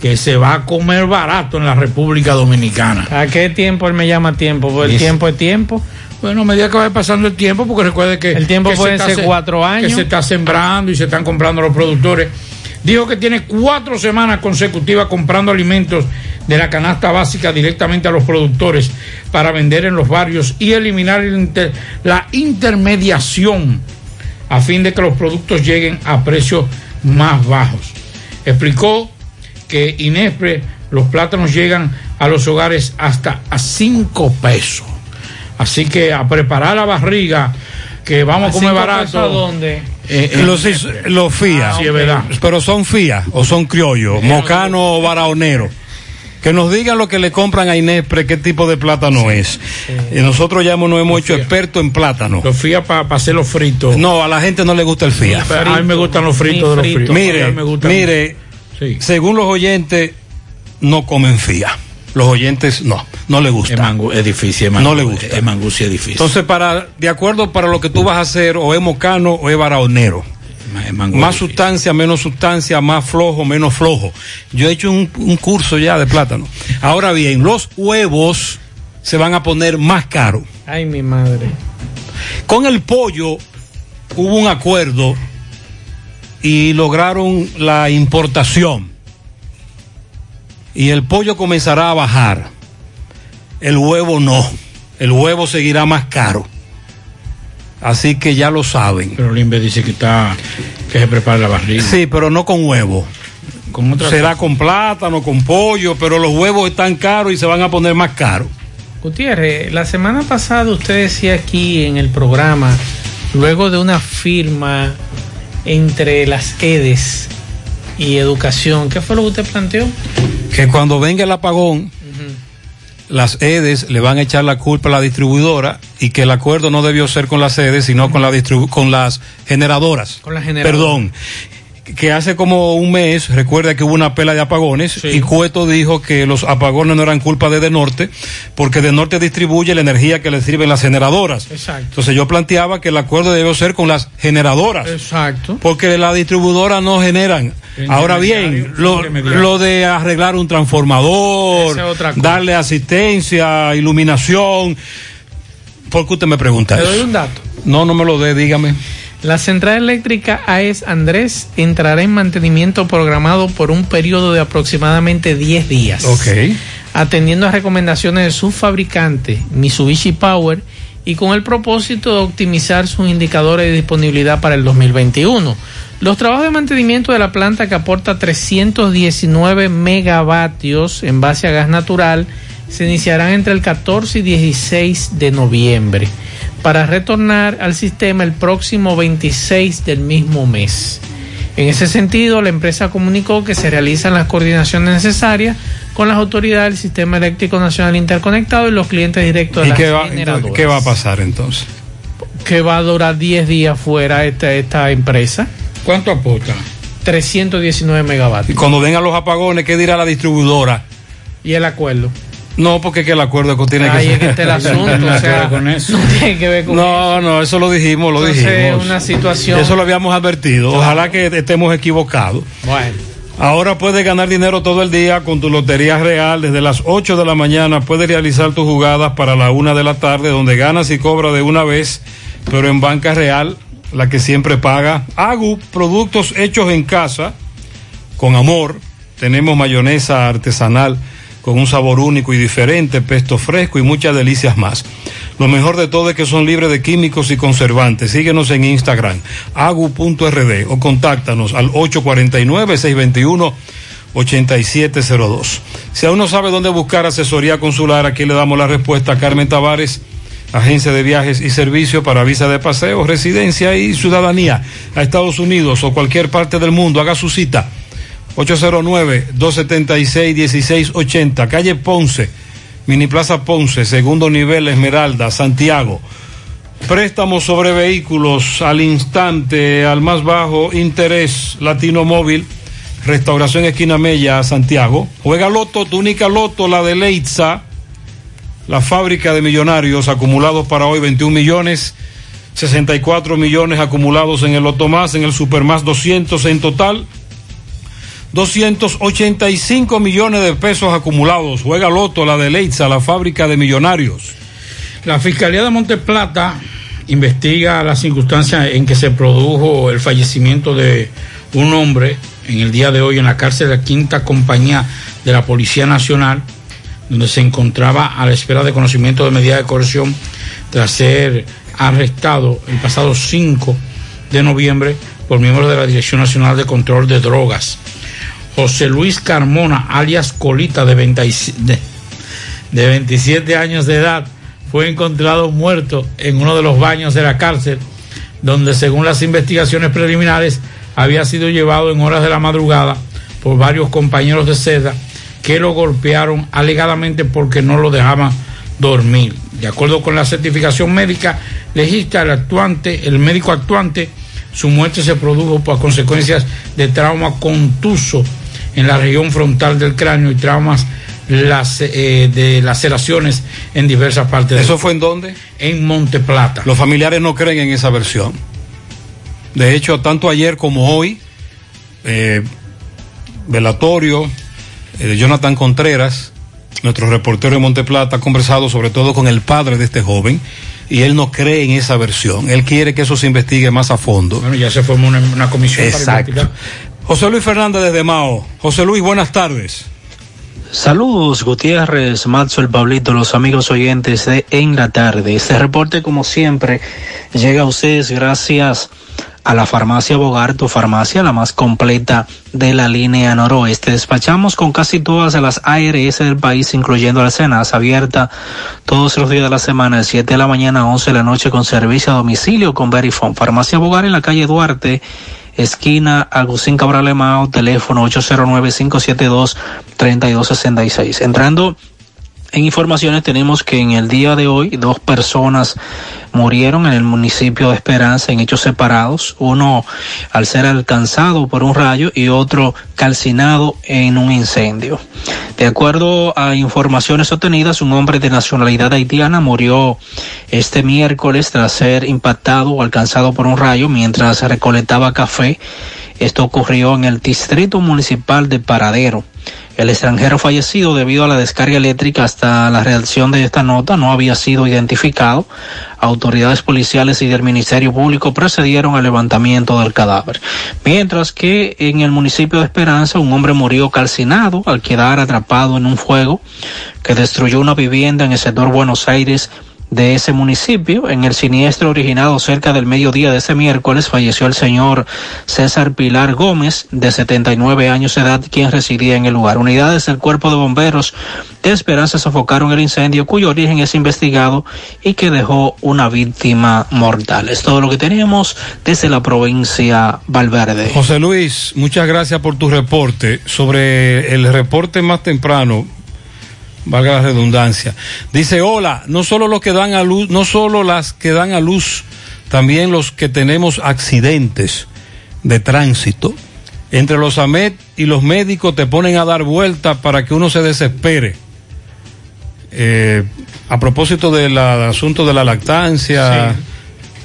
que se va a comer barato en la República Dominicana. ¿A qué tiempo él me llama tiempo? Porque el tiempo es tiempo. Bueno, a medida que vaya pasando el tiempo, porque recuerde que El tiempo que puede ser se- cuatro años. Que se está sembrando y se están comprando los productores. Dijo que tiene cuatro semanas consecutivas comprando alimentos de la canasta básica directamente a los productores para vender en los barrios y eliminar el inter- la intermediación a fin de que los productos lleguen a precios más bajos. Explicó que Inespre los plátanos llegan a los hogares hasta a 5 pesos. Así que a preparar la barriga que vamos a comer barato. a dónde? Eh, eh, los, los FIA. Ah, sí, es verdad. Pero son FIA o son criollos, mocano o baraonero. Que nos digan lo que le compran a Inespre, qué tipo de plátano es. Y nosotros ya hemos- nos hemos hecho expertos en plátano. Los fía para hacerlo fritos. No, a la gente no le gusta el fía. a mí me gustan los fritos de los fritos. Mire, me mire, según los oyentes, no comen fía. Los oyentes no, no le gusta. Es, mangú- es difícil, es No mangú- le gusta. Es mangú, sí es difícil. Entonces, para, de acuerdo para lo que tú vas a hacer, o es mocano o es baraonero. Más sustancia, menos sustancia, más flojo, menos flojo. Yo he hecho un, un curso ya de plátano. Ahora bien, los huevos se van a poner más caros. Ay, mi madre. Con el pollo hubo un acuerdo y lograron la importación. Y el pollo comenzará a bajar. El huevo no. El huevo seguirá más caro. Así que ya lo saben. Pero Limbe dice que está que se prepara la barriga. Sí, pero no con huevo. Con otra Será cosa. con plátano, con pollo, pero los huevos están caros y se van a poner más caros. Gutiérrez, la semana pasada usted decía aquí en el programa, luego de una firma entre las EDES y educación, ¿qué fue lo que usted planteó? Que cuando venga el apagón, las EDES le van a echar la culpa a la distribuidora y que el acuerdo no debió ser con las EDES, sino con, la con las generadoras. Con las generadoras. Perdón. Que hace como un mes, recuerda que hubo una pela de apagones y Cueto dijo que los apagones no eran culpa de De Norte, porque De Norte distribuye la energía que le sirven las generadoras. Exacto. Entonces yo planteaba que el acuerdo debió ser con las generadoras. Exacto. Porque las distribuidoras no generan. Ahora bien, lo, lo de arreglar un transformador, es darle asistencia, iluminación. ¿Por qué usted me pregunta Le doy un dato. No, no me lo dé, dígame. La central eléctrica AES Andrés entrará en mantenimiento programado por un periodo de aproximadamente 10 días. Ok. Atendiendo a recomendaciones de su fabricante, Mitsubishi Power, y con el propósito de optimizar sus indicadores de disponibilidad para el 2021. Los trabajos de mantenimiento de la planta que aporta 319 megavatios en base a gas natural se iniciarán entre el 14 y 16 de noviembre para retornar al sistema el próximo 26 del mismo mes. En ese sentido, la empresa comunicó que se realizan las coordinaciones necesarias con las autoridades del Sistema Eléctrico Nacional Interconectado y los clientes directos de ¿Y las qué va, generadoras. qué va a pasar entonces? Que va a durar 10 días fuera esta, esta empresa. ¿Cuánto aporta? 319 Y megavatios. cuando vengan los apagones, ¿qué dirá la distribuidora? Y el acuerdo. No, porque que el acuerdo que [LAUGHS] tiene Ahí que es que está el asunto, o sea, no tiene que ver con No, no, eso lo dijimos, lo Entonces, dijimos. una situación- Eso lo habíamos advertido. Ojalá que estemos equivocados. Bueno. Ahora puedes ganar dinero todo el día con tu Lotería Real. Desde las 8 de la mañana puedes realizar tus jugadas para la 1 de la tarde, donde ganas y cobras de una vez, pero en banca real, la que siempre paga. Agu, productos hechos en casa, con amor. Tenemos mayonesa artesanal con un sabor único y diferente, pesto fresco y muchas delicias más. Lo mejor de todo es que son libres de químicos y conservantes. Síguenos en Instagram, agu.rd o contáctanos al 849-621-8702. Si aún no sabe dónde buscar asesoría consular, aquí le damos la respuesta a Carmen Tavares, agencia de viajes y servicios para visa de paseo, residencia y ciudadanía a Estados Unidos o cualquier parte del mundo. Haga su cita. 809-276-1680, calle Ponce, Mini Plaza Ponce, segundo nivel Esmeralda, Santiago. Préstamos sobre vehículos al instante, al más bajo interés, Latino Móvil, Restauración Esquina Mella, Santiago. Juega Loto, tu única Loto, la de Leitza, la fábrica de millonarios acumulados para hoy 21 millones, 64 millones acumulados en el Loto Más, en el Super Más 200 en total. 285 millones de pesos acumulados. Juega Loto, la de Leitza, la fábrica de millonarios. La Fiscalía de Monteplata investiga las circunstancias en que se produjo el fallecimiento de un hombre en el día de hoy en la cárcel de la quinta compañía de la Policía Nacional, donde se encontraba a la espera de conocimiento de medida de coerción tras ser arrestado el pasado 5 de noviembre por miembros de la Dirección Nacional de Control de Drogas. José Luis Carmona, alias Colita, de, 27 de- de 27 años de edad, fue encontrado muerto en uno de los baños de la cárcel, donde según las investigaciones preliminares había sido llevado en horas de la madrugada por varios compañeros de celda que lo golpearon alegadamente porque no lo dejaban dormir. De acuerdo con la certificación médica legista, el actuante, el médico actuante, su muerte se produjo por consecuencias de trauma contuso en la región frontal del cráneo y traumas las, eh, de laceraciones en diversas partes. ¿Eso fue en dónde? En Monte Plata. Los familiares no creen en esa versión. De hecho, tanto ayer como hoy, eh, velatorio eh, de Jonathan Contreras, nuestro reportero de Monteplata, ha conversado sobre todo con el padre de este joven y él no cree en esa versión. Él quiere que eso se investigue más a fondo. Bueno, ya se formó una, una comisión para Exacto. investigar. José Luis Fernández desde Mao. José Luis, buenas tardes. Saludos Gutiérrez, Matzo, el Pablito, los amigos oyentes de En la Tarde. Este reporte, como siempre, llega a ustedes gracias a la farmacia Bogar, tu farmacia, la más completa de la línea noroeste. Despachamos con casi todas las ARS del país, incluyendo la Cenas, abierta todos los días de la semana, de 7 de la mañana a 11 de la noche, con servicio a domicilio con Verifone. Farmacia Bogar en la calle Duarte esquina Agustín Cabral Emao, teléfono 809-572-3266. Entrando en informaciones tenemos que en el día de hoy dos personas murieron en el municipio de Esperanza en hechos separados, uno al ser alcanzado por un rayo y otro calcinado en un incendio. De acuerdo a informaciones obtenidas, un hombre de nacionalidad haitiana murió este miércoles tras ser impactado o alcanzado por un rayo mientras recolectaba café. Esto ocurrió en el distrito municipal de Paradero. El extranjero fallecido debido a la descarga eléctrica hasta la redacción de esta nota no había sido identificado. Autoridades policiales y del Ministerio Público procedieron al levantamiento del cadáver. Mientras que en el municipio de Esperanza un hombre murió calcinado al quedar atrapado en un fuego que destruyó una vivienda en el sector Buenos Aires de ese municipio. En el siniestro originado cerca del mediodía de ese miércoles falleció el señor César Pilar Gómez, de 79 años de edad, quien residía en el lugar. Unidades del Cuerpo de Bomberos de Esperanza sofocaron el incendio, cuyo origen es investigado y que dejó una víctima mortal. Es todo lo que tenemos desde la provincia Valverde. José Luis, muchas gracias por tu reporte. Sobre el reporte más temprano, valga la redundancia. Dice, hola, no solo los que dan a luz, no solo las que dan a luz, también los que tenemos accidentes de tránsito. Entre los AMET y los médicos te ponen a dar vuelta para que uno se desespere. Eh, a propósito del asunto de la lactancia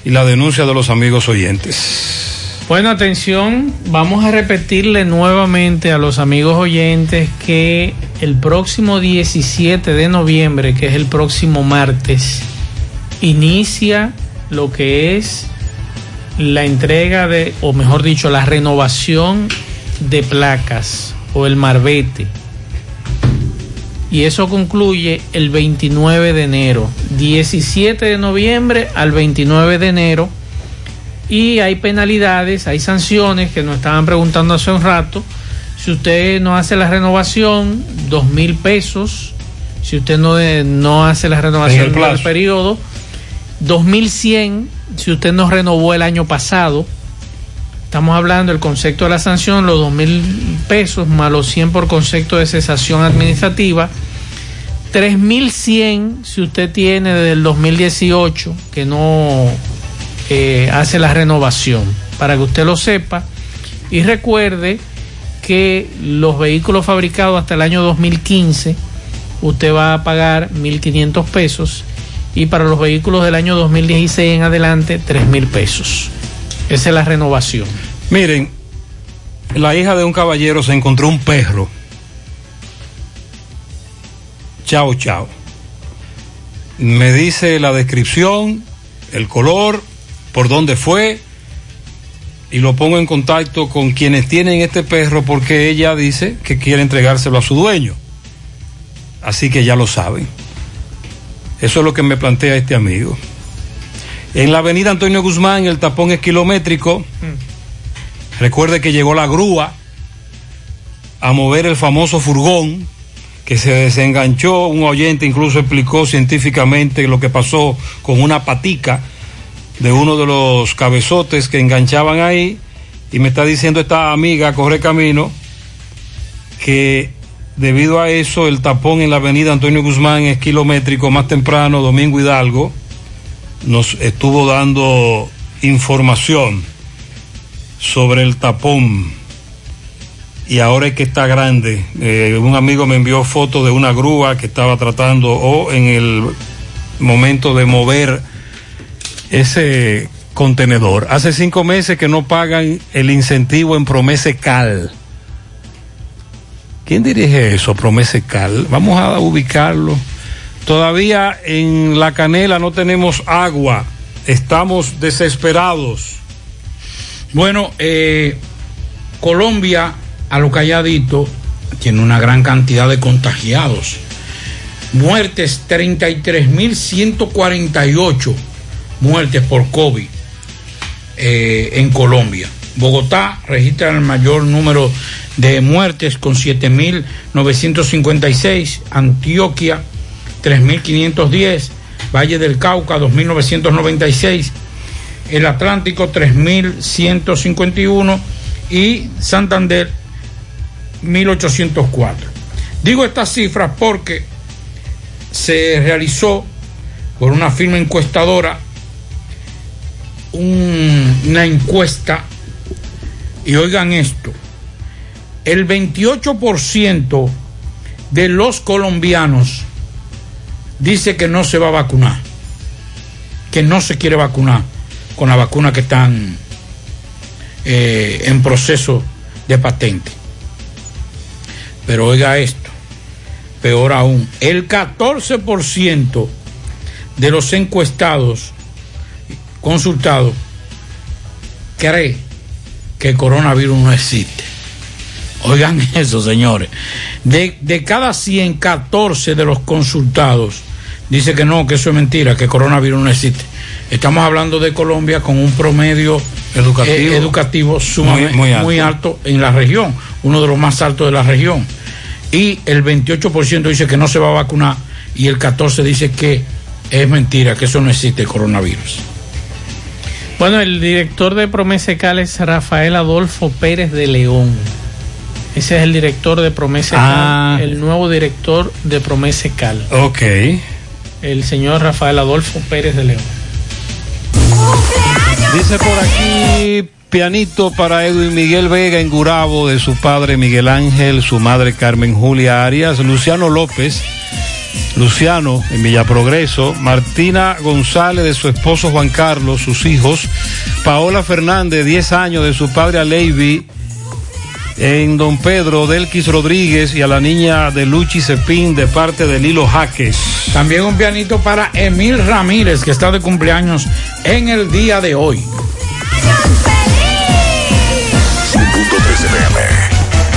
y la denuncia de los amigos oyentes. Bueno, atención, vamos a repetirle nuevamente a los amigos oyentes que el próximo 17 de noviembre, que es el próximo martes, inicia lo que es la entrega de, o mejor dicho, la renovación de placas o el marbete. Y eso concluye el 29 de enero, 17 de noviembre al 29 de enero y hay penalidades, hay sanciones que nos estaban preguntando hace un rato. Si usted no hace la renovación, dos mil pesos. Si usted no, de- no hace la En renovación el del periodo, dos mil cien. Si usted no renovó el año pasado, estamos hablando del concepto de la sanción, los dos mil pesos más los 100 por concepto de cesación administrativa. 3.100 si usted tiene desde el 2018 que no eh, hace la renovación, para que usted lo sepa. Y recuerde que los vehículos fabricados hasta el año 2015, usted va a pagar 1.500 pesos y para los vehículos del año 2016 en adelante, 3.000 pesos. Esa es la renovación. Miren, la hija de un caballero se encontró un perro. Chao, chao. Me dice la descripción, el color, por dónde fue, y lo pongo en contacto con quienes tienen este perro porque ella dice que quiere entregárselo a su dueño. Así que ya lo saben. Eso es lo que me plantea este amigo. En la avenida Antonio Guzmán el tapón es kilométrico. Recuerde que llegó la grúa a mover el famoso furgón que se desenganchó. Un oyente incluso explicó científicamente lo que pasó con una patica de uno de los cabezotes que enganchaban ahí. Y me está diciendo esta amiga, corre camino, que debido a eso, el tapón en la avenida Antonio Guzmán es kilométrico. Más temprano, Domingo Hidalgo nos estuvo dando información sobre el tapón. Y ahora es que está grande. Eh, un amigo me envió fotos de una grúa que estaba tratando o en el momento de mover ese contenedor. Hace cinco meses que no pagan el incentivo en Promese Cal. ¿Quién dirige eso, Promese Cal? Vamos a ubicarlo. Todavía en La Canela no tenemos agua. Estamos desesperados. Bueno, eh, Colombia, a lo calladito, tiene una gran cantidad de contagiados. Muertes, 33.148 muertes por COVID eh, en Colombia. Bogotá registra el mayor número de muertes con 7.956. Antioquia, 3.510. Valle del Cauca, 2.996. El Atlántico, 3.151. Y Santander, 1.804. Digo estas cifras porque se realizó por una firma encuestadora un- una encuesta y oigan esto, el 28% de los colombianos dice que no se va a vacunar, que no se quiere vacunar con la vacuna que están eh, en proceso de patente. Pero oiga esto, peor aún, el 14% de los encuestados consultados cree que el coronavirus no existe. Oigan [LAUGHS] eso, señores. De, de cada 100, 14 de los consultados dice que no, que eso es mentira, que el coronavirus no existe. Estamos hablando de Colombia con un promedio Educativo. eh, educativo sumamente Muy- muy muy alto. alto. en la región, uno de los más altos de la región. Y el 28% dice que no se va a vacunar y el 14% dice que es mentira, que eso no existe el coronavirus. Bueno, el director de Promese Cal es Rafael Adolfo Pérez de León. Ese es el director de Promese Ah. Cal, el nuevo director de Promese Cal, Ok. el señor Rafael Adolfo Pérez de León. Dice por aquí, pianito para Edwin Miguel Vega en Gurabo, de su padre Miguel Ángel, su madre Carmen Julia Arias, Luciano López, Luciano en Villa Progreso, Martina González de su esposo Juan Carlos, sus hijos, Paola Fernández, 10 años, de su padre Aleivi, en Don Pedro, Delquis Rodríguez y a la niña de Luchi Cepín de parte de Lilo Jaques. También un pianito para Emil Ramírez, que está de cumpleaños en el día de hoy.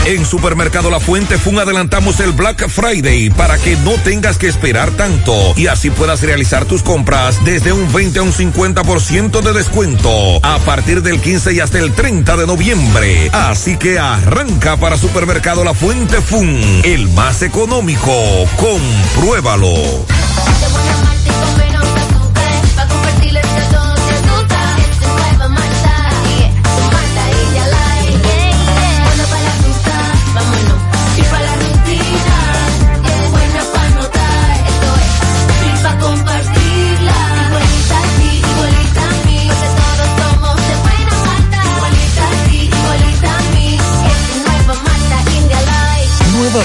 En Supermercado La Fuente Fun adelantamos el Black Friday para que no tengas que esperar tanto y así puedas realizar tus compras desde un 20 a un 50% de descuento a partir del 15 y hasta el 30 de noviembre. Así que arranca para Supermercado La Fuente Fun, el más económico. Compruébalo.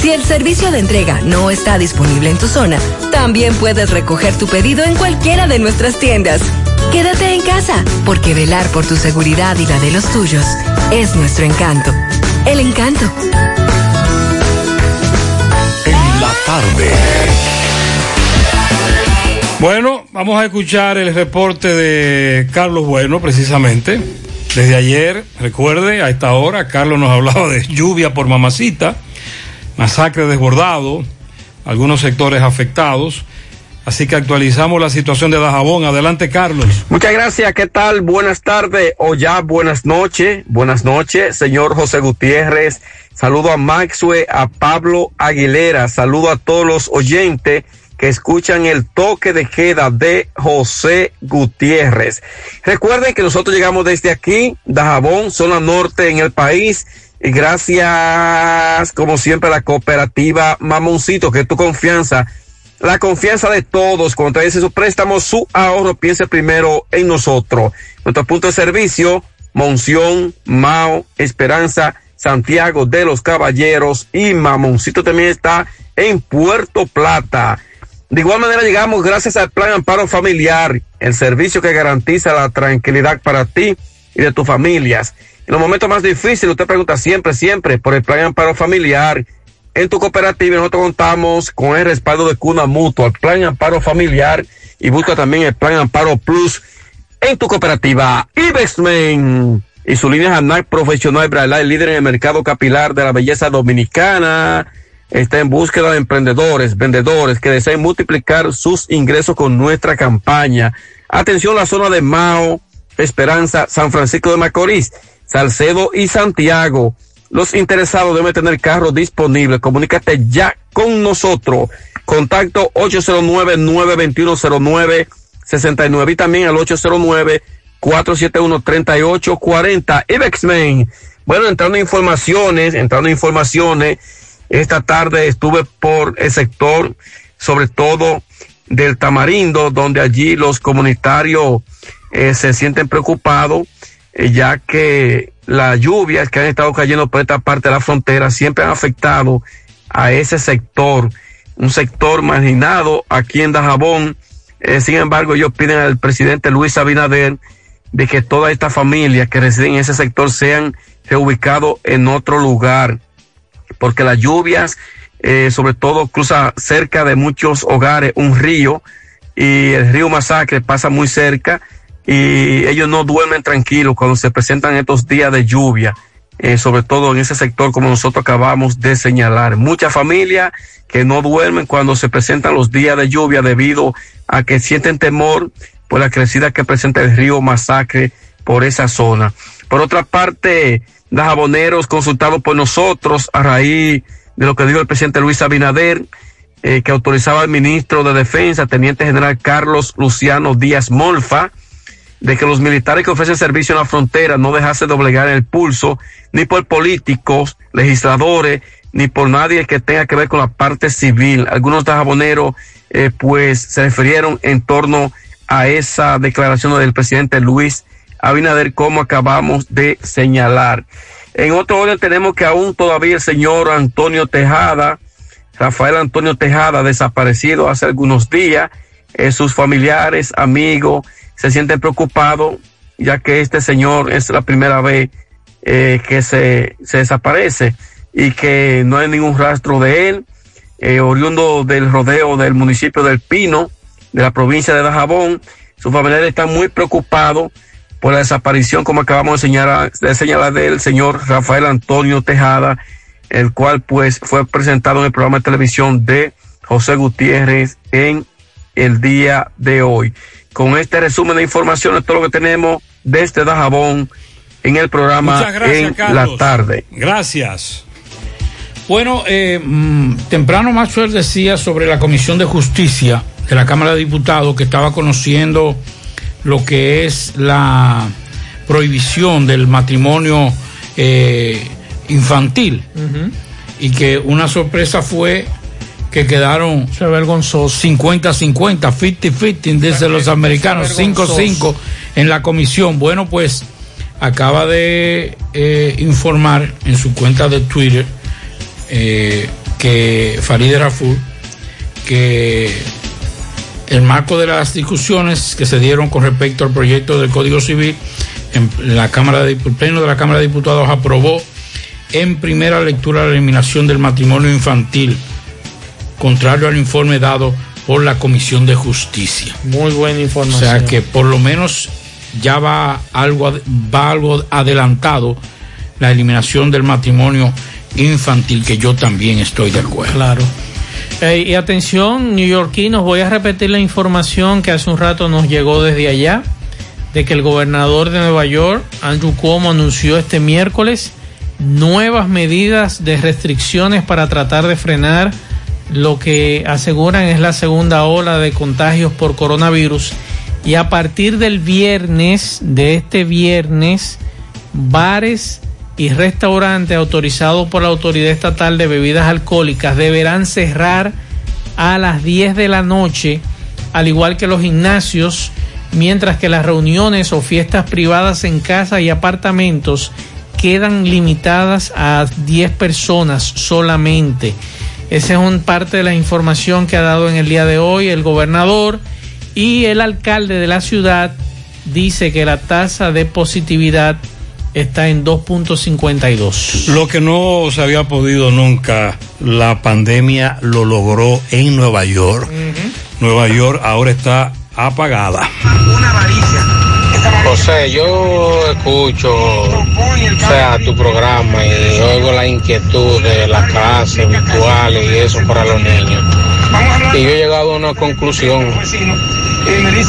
Si el servicio de entrega no está disponible en tu zona, también puedes recoger tu pedido en cualquiera de nuestras tiendas. Quédate en casa, porque velar por tu seguridad y la de los tuyos es nuestro encanto. El encanto. En la tarde. Bueno, vamos a escuchar el reporte de Carlos Bueno, precisamente. Desde ayer, recuerde, a esta hora, Carlos nos [LAUGHS] hablaba de lluvia por mamacita, masacre desbordado, algunos sectores afectados. Así que actualizamos la situación de Dajabón. Adelante, Carlos. Muchas gracias, ¿qué tal? Buenas tardes o ya buenas noches. Buenas noches, señor José Gutiérrez. Saludo a Maxue, a Pablo Aguilera. Saludo a todos los oyentes que escuchan el toque de queda de José Gutiérrez. Recuerden que nosotros llegamos desde aquí, Dajabón, zona norte en el país. Y gracias, como siempre, a la cooperativa Mamoncito, que es tu confianza la confianza de todos. Cuando traes esos préstamos, su ahorro, piense primero en nosotros. Nuestro punto de servicio, Monción, Mao, Esperanza, Santiago de los Caballeros y Mamoncito también está en Puerto Plata. De igual manera llegamos gracias al Plan Amparo Familiar, el servicio que garantiza la tranquilidad para ti y de tus familias. En los momentos más difíciles, usted pregunta siempre, siempre por el Plan Amparo Familiar en tu cooperativa nosotros contamos con el respaldo de Cuna Mutua, el Plan Amparo Familiar y busca también el Plan Amparo Plus en tu cooperativa. Ibexmen y su línea ANAC Profesional Braille, líder en el mercado capilar de la belleza dominicana, está en búsqueda de emprendedores, vendedores que deseen multiplicar sus ingresos con nuestra campaña. Atención la zona de Mao, Esperanza, San Francisco de Macorís, Salcedo y Santiago. Los interesados deben tener carro disponible. Comunícate ya con nosotros. Contacto 809-921-0969 y también al 809-471-3840. Ibexmen. Bueno, entrando en informaciones, entrando en informaciones, esta tarde estuve por el sector, sobre todo del Tamarindo, donde allí los comunitarios eh, se sienten preocupados, ya que las lluvias que han estado cayendo por esta parte de la frontera siempre han afectado a ese sector, un sector marginado aquí en Dajabón. Eh, sin embargo, ellos piden al presidente Luis Abinader de que todas estas familias que residen en ese sector sean reubicados en otro lugar, porque las lluvias, eh, sobre todo, cruza cerca de muchos hogares un río y el río Masacre pasa muy cerca y ellos no duermen tranquilos cuando se presentan estos días de lluvia, eh, sobre todo en ese sector como nosotros acabamos de señalar. Muchas familias que no duermen cuando se presentan los días de lluvia debido a que sienten temor por la crecida que presenta el río Masacre por esa zona. Por otra parte, los aboneros consultados por nosotros a raíz de lo que dijo el presidente Luis Abinader, eh, que autorizaba al ministro de Defensa, Teniente General Carlos Luciano Díaz Molfa, de que los militares que ofrecen servicio en la frontera no dejase doblegar el pulso, ni por políticos, legisladores, ni por nadie que tenga que ver con la parte civil. Algunos dajaboneros, eh, pues, se refirieron en torno a esa declaración del presidente Luis Abinader, como acabamos de señalar. En otro orden tenemos que aún todavía el señor Antonio Tejada, Rafael Antonio Tejada, desaparecido hace algunos días, eh, sus familiares, amigos, se sienten preocupados, ya que este señor es la primera vez eh, que se, se desaparece y que no hay ningún rastro de él, eh, oriundo del rodeo del municipio del Pino, de la provincia de Dajabón. Sus familiares están muy preocupados por la desaparición, como acabamos de señalar, de señalar del señor Rafael Antonio Tejada, el cual pues fue presentado en el programa de televisión de José Gutiérrez en el día de hoy. Con este resumen de informaciones, todo lo que tenemos desde Dajabón en el programa gracias, en Carlos. la tarde. Gracias. Bueno, eh, mm, temprano Maxwell decía sobre la Comisión de Justicia de la Cámara de Diputados que estaba conociendo lo que es la prohibición del matrimonio eh, infantil y que una sorpresa fue que quedaron 50-50, 50-50 desde los americanos, vergonzoso. 5-5 en la comisión. Bueno, pues acaba de eh, informar en su cuenta de Twitter eh, que Farideh Raful que el marco de las discusiones que se dieron con respecto al proyecto del Código Civil en la Cámara de, el Pleno de la Cámara de Diputados aprobó en primera lectura la eliminación del matrimonio infantil, contrario al informe dado por la Comisión de Justicia. Muy buena O información. sea que por lo menos ya va algo, va algo adelantado la eliminación del matrimonio infantil, que yo también estoy de acuerdo. Claro. Eh, y atención, neoyorquinos, voy a repetir la información que hace un rato nos llegó desde allá, de que el gobernador de Nueva York, Andrew Cuomo, anunció este miércoles nuevas medidas de restricciones para tratar de frenar lo que aseguran es la segunda ola de contagios por coronavirus. Y a partir del viernes, de este viernes, bares y restaurantes autorizados por la Autoridad Estatal de Bebidas Alcohólicas deberán cerrar a las 10 de la noche, al igual que los gimnasios, mientras que las reuniones o fiestas privadas en casa y apartamentos quedan limitadas a 10 personas solamente. Esa es un parte de la información que ha dado en el día de hoy el gobernador y el alcalde de la ciudad dice que la tasa de positividad está en 2.52. Lo que no se había podido nunca, la pandemia lo logró en Nueva York. Nueva York ahora está apagada. José, yo escucho o sea, tu programa y oigo la inquietud de las clases virtuales y eso para los niños. Y yo he llegado a una conclusión.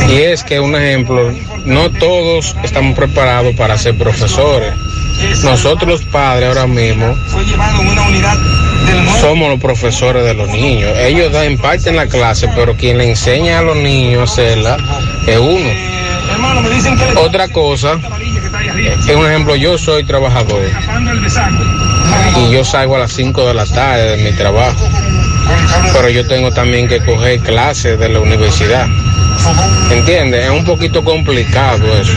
Y es que, un ejemplo, no todos estamos preparados para ser profesores. Nosotros los padres ahora mismo somos los profesores de los niños. Ellos dan parte en la clase, pero quien le enseña a los niños a hacerla es uno. Otra cosa, es un ejemplo, yo soy trabajador y yo salgo a las 5 de la tarde de mi trabajo, pero yo tengo también que coger clases de la universidad. ¿Entiendes? Es un poquito complicado eso.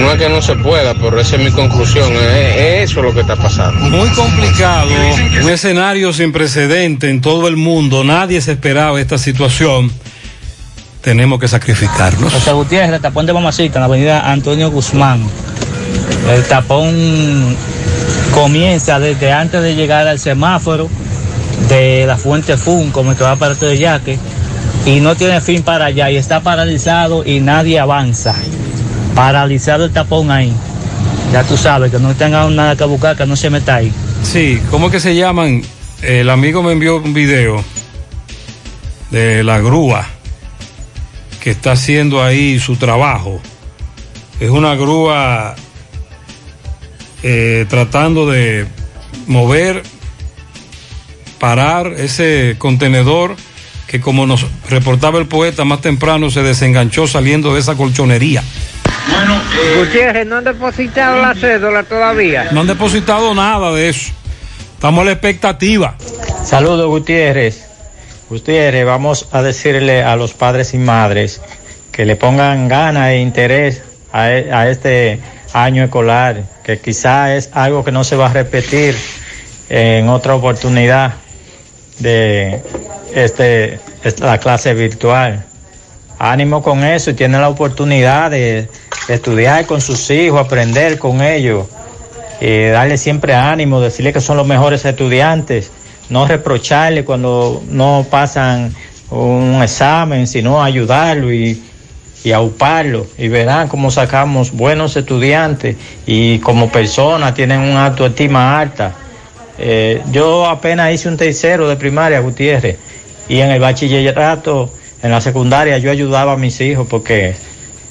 No es que no se pueda, pero esa es mi conclusión. Es, es eso lo que está pasando. Muy complicado, un escenario sin precedente en todo el mundo, nadie se esperaba esta situación. Tenemos que sacrificarnos. José Gutiérrez, tapón de Mamacita, en la avenida Antonio Guzmán. El tapón comienza desde antes de llegar al semáforo de la Fuente Fun, como que va para de Yaque, y no tiene fin para allá, y está paralizado y nadie avanza. Paralizado el tapón ahí. Ya tú sabes, que no tengan nada que buscar, que no se meta ahí. Sí, ¿cómo que se llaman? El amigo me envió un video de la grúa que está haciendo ahí su trabajo. Es una grúa eh, tratando de mover, parar ese contenedor que como nos reportaba el poeta más temprano se desenganchó saliendo de esa colchonería. Gutiérrez, ¿no han depositado la cédula todavía? No han depositado nada de eso. Estamos a la expectativa. Saludos, Gutiérrez. Gutiérrez, vamos a decirle a los padres y madres que le pongan ganas e interés a, e- a este año escolar, que quizá es algo que no se va a repetir en otra oportunidad de este, esta- la clase virtual. Ánimo con eso y tienen la oportunidad de, estudiar con sus hijos, aprender con ellos, darle siempre ánimo, decirle que son los mejores estudiantes, no reprocharle cuando no pasan un examen, sino ayudarlo y, y auparlo. Y verán cómo sacamos buenos estudiantes y como personas tienen una autoestima alta. Eh, yo apenas hice un tercero de primaria, Gutiérrez, y en el bachillerato, en la secundaria, yo ayudaba a mis hijos porque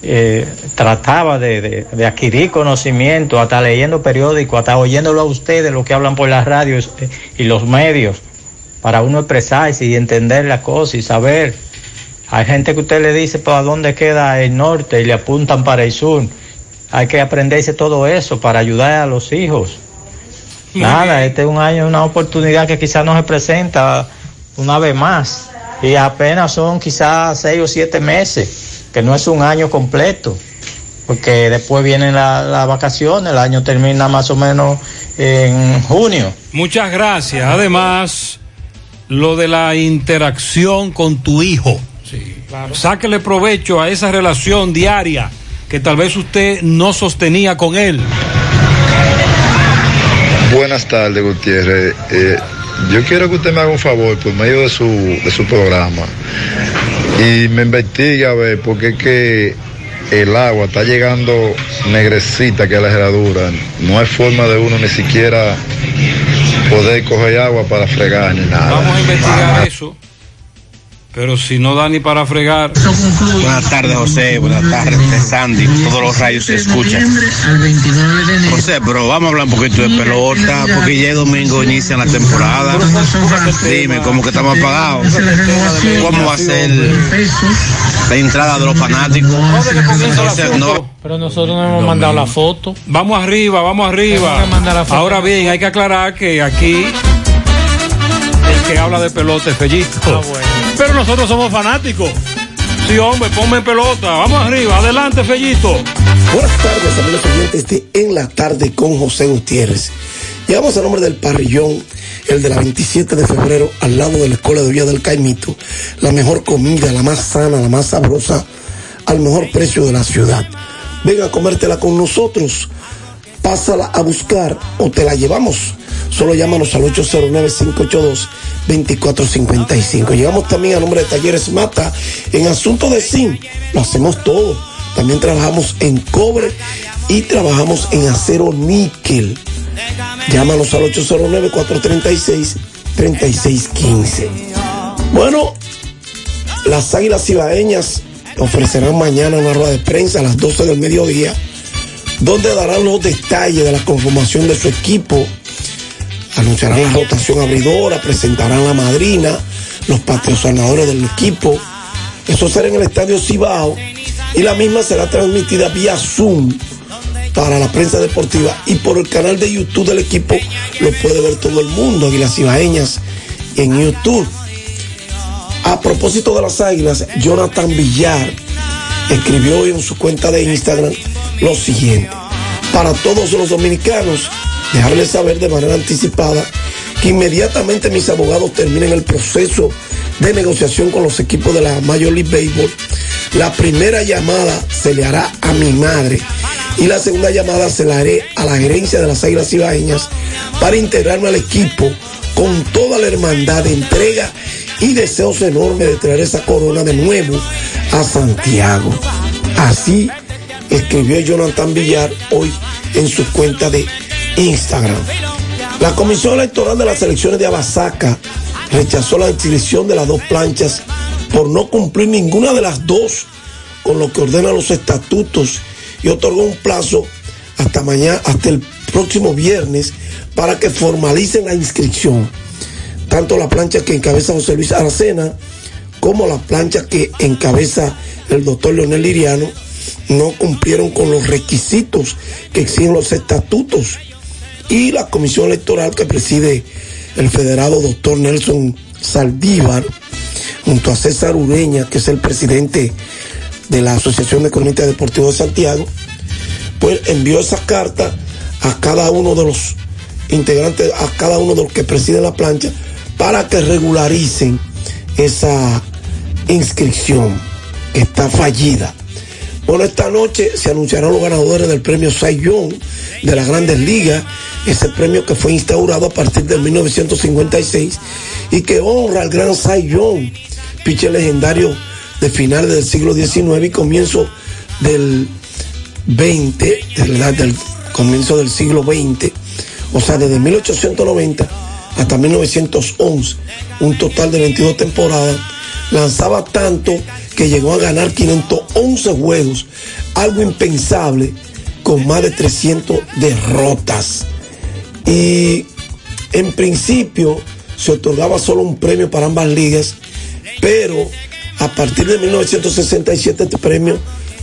eh, trataba de, de- de adquirir conocimiento, hasta leyendo periódicos, hasta oyéndolo a ustedes, lo que hablan por las radios eh, y los medios, para uno expresarse y entender las cosas y saber. Hay gente que usted le dice para dónde queda el norte y le apuntan para el sur. Hay que aprenderse todo eso para ayudar a los hijos. Nada, este es un año, una oportunidad que quizás no se presenta una vez más. Y apenas son quizás seis o siete meses, que no es un año completo. Porque después vienen la- las vacaciones, el año termina más o menos en junio. Muchas gracias. Además, lo de la interacción con tu hijo. Sáquele provecho a esa relación diaria que tal vez usted no sostenía con él. Buenas tardes, Gutiérrez. Eh, yo quiero que usted me haga un favor por medio de su, de su programa y me investigue a ver, porque es que el agua está llegando negrecita que es la herradura. No hay forma de uno ni siquiera poder coger agua para fregar ni nada. Vamos a investigar eso. Pero si no da ni para fregar. Buenas tardes, José. Buenas tardes, Sandy. Todos los rayos se escuchan. José, pero vamos a hablar un poquito de pelota, porque ya el domingo inicia la temporada. Dime, ¿cómo que estamos apagados? ¿Cómo va a ser la entrada de los fanáticos? José, no. Pero nosotros no hemos mandado la foto. Vamos arriba, vamos arriba. Ahora bien, hay que aclarar que aquí el que habla de pelota es Fellito. Pero nosotros somos fanáticos. Sí, hombre, ponme pelota. Vamos arriba, adelante, Fellito. Buenas tardes, amigos oyentes de En la Tarde con José Gutiérrez. Llegamos al nombre del parrillón, el de la 27 de febrero, al lado de la Escuela de Villa del Caimito. La mejor comida, la más sana, la más sabrosa, al mejor precio de la ciudad. Ven a comértela con nosotros. Pásala a buscar o te la llevamos. Solo llámanos al 809-582-2455. Llegamos también a nombre de Talleres Mata. En asunto de zinc, lo hacemos todo. También trabajamos en cobre y trabajamos en acero níquel. Llámanos al 809-436-3615. Bueno, las águilas ibaeñas ofrecerán mañana una rueda de prensa a las 12 del mediodía, donde darán los detalles de la conformación de su equipo, anunciarán la rotación abridora, presentarán la madrina, los patrocinadores del equipo. Eso será en el Estadio Cibao y la misma será transmitida vía Zoom para la prensa deportiva y por el canal de YouTube del equipo lo puede ver todo el mundo, Águilas Cibaeñas en YouTube. A propósito de las águilas, Jonathan Villar escribió hoy en su cuenta de Instagram lo siguiente. Para todos los dominicanos, dejarles saber de manera anticipada que inmediatamente mis abogados terminen el proceso de negociación con los equipos de la Major League Baseball, la primera llamada se le hará a mi madre y la segunda llamada se la haré a la gerencia de las Águilas Ibaeñas para integrarme al equipo con toda la hermandad de entrega y deseos enormes de traer esa corona de nuevo a Santiago. Así escribió Jonathan Villar hoy en su cuenta de Instagram. La Comisión Electoral de las elecciones de Abasaca rechazó la inscripción de las dos planchas por no cumplir ninguna de las dos con lo que ordenan los estatutos y otorgó un plazo hasta mañana, hasta el próximo viernes para que formalicen la inscripción. Tanto la plancha que encabeza José Luis Aracena como la plancha que encabeza el doctor Leonel Liriano no cumplieron con los requisitos que exigen los estatutos y la comisión electoral que preside el federado doctor Nelson Saldívar junto a César Ureña que es el presidente de la Asociación de Cronistas Deportivos de Santiago pues envió esa carta a cada uno de los integrantes, a cada uno de los que presiden la plancha para que regularicen esa inscripción que está fallida. Bueno, esta noche se anunciarán los ganadores del premio Cy Young de las grandes ligas, ese premio que fue instaurado a partir de 1956 y que honra al gran Cy Young, pitcher legendario de finales del siglo XIX y comienzo del 20, del comienzo del siglo XX, o sea, desde 1890 hasta 1911, un total de 22 temporadas, lanzaba tanto que llegó a ganar 511 juegos, algo impensable, con más de 300 derrotas. Y en principio se otorgaba solo un premio para ambas ligas, pero a partir de 1967 este premio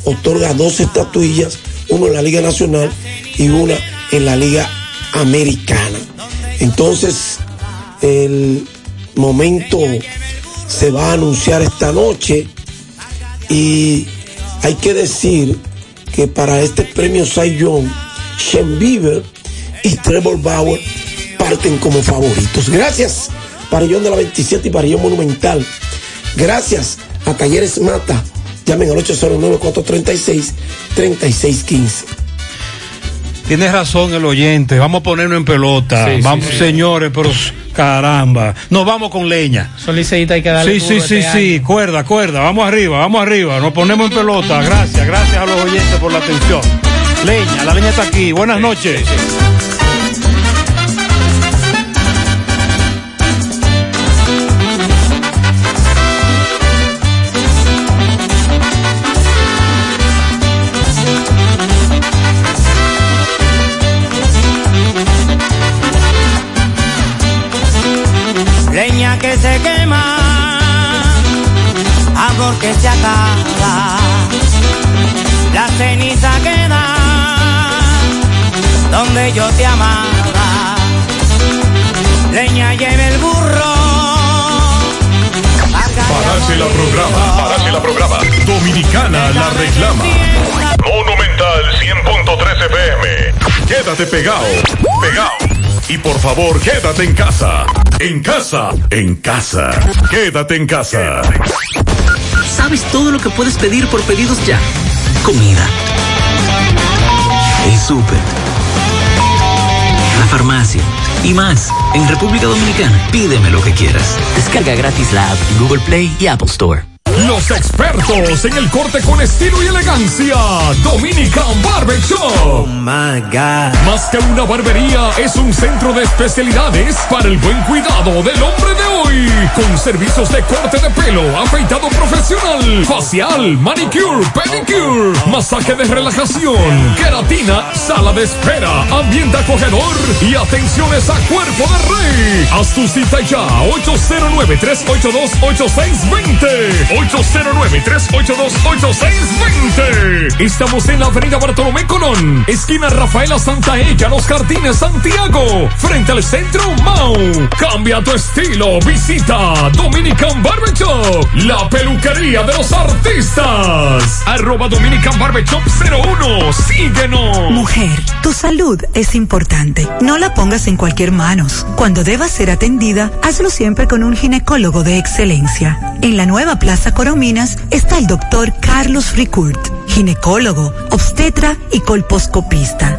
otorga dos estatuillas, uno en la Liga Nacional y una en la Liga Americana. Entonces, el momento se va a anunciar esta noche y hay que decir que para este premio Cy Young, Shen Bieber y Trevor Bauer parten como favoritos. Gracias, Parillón de la 27 y Parillón Monumental. Gracias a Talleres Mata. Llamen al 809-436-3615. Tienes razón el oyente, vamos a ponernos en pelota. Sí, vamos, sí, sí. señores, pero Caramba. Nos vamos con leña. Solicita hay que darle Sí, sí, duro sí, este sí. Cuerda, cuerda. Vamos arriba, vamos arriba. Nos ponemos en pelota. Gracias, gracias a los oyentes por la atención. Leña, la leña está aquí. Buenas noches. Donde yo te amaba. Leña lleve el burro. Parache la programa, parache la programa. Dominicana la reclama. Monumental 100.13 FM. Quédate pegado, pegado. Y por favor, quédate en casa. En casa, en casa. Quédate en casa. ¿Sabes todo lo que puedes pedir por pedidos ya? Comida. El súper. Farmacia. Y más. En República Dominicana, pídeme lo que quieras. Descarga gratis la app en Google Play y Apple Store. Los expertos en el corte con estilo y elegancia. Dominican Barber Shop. Más que una barbería, es un centro de especialidades para el buen cuidado del hombre de hoy. Con servicios de corte de pelo, afeitado profesional, facial, manicure, pedicure, masaje de relajación, queratina, sala de espera, ambiente acogedor y atenciones a cuerpo de rey. Haz tu cita ya, 809-382-8620. 809-382-8620. Estamos en la avenida Bartolomé Colón, esquina Rafaela Santa Ella, Los Jardines, Santiago, frente al centro Mau. Cambia tu estilo, visita Dominican Barber Shop, la peluquería de los artistas. Arroba Dominican Barber Shop 01, síguenos. Mujer, tu salud es importante. No la pongas en cualquier manos. Cuando debas ser atendida, hazlo siempre con un ginecólogo de excelencia. En la nueva Plaza Corominas está el doctor Carlos Ricourt, ginecólogo, obstetra y colposcopista.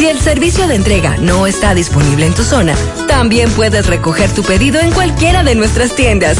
Si el servicio de entrega no está disponible en tu zona, también puedes recoger tu pedido en cualquiera de nuestras tiendas.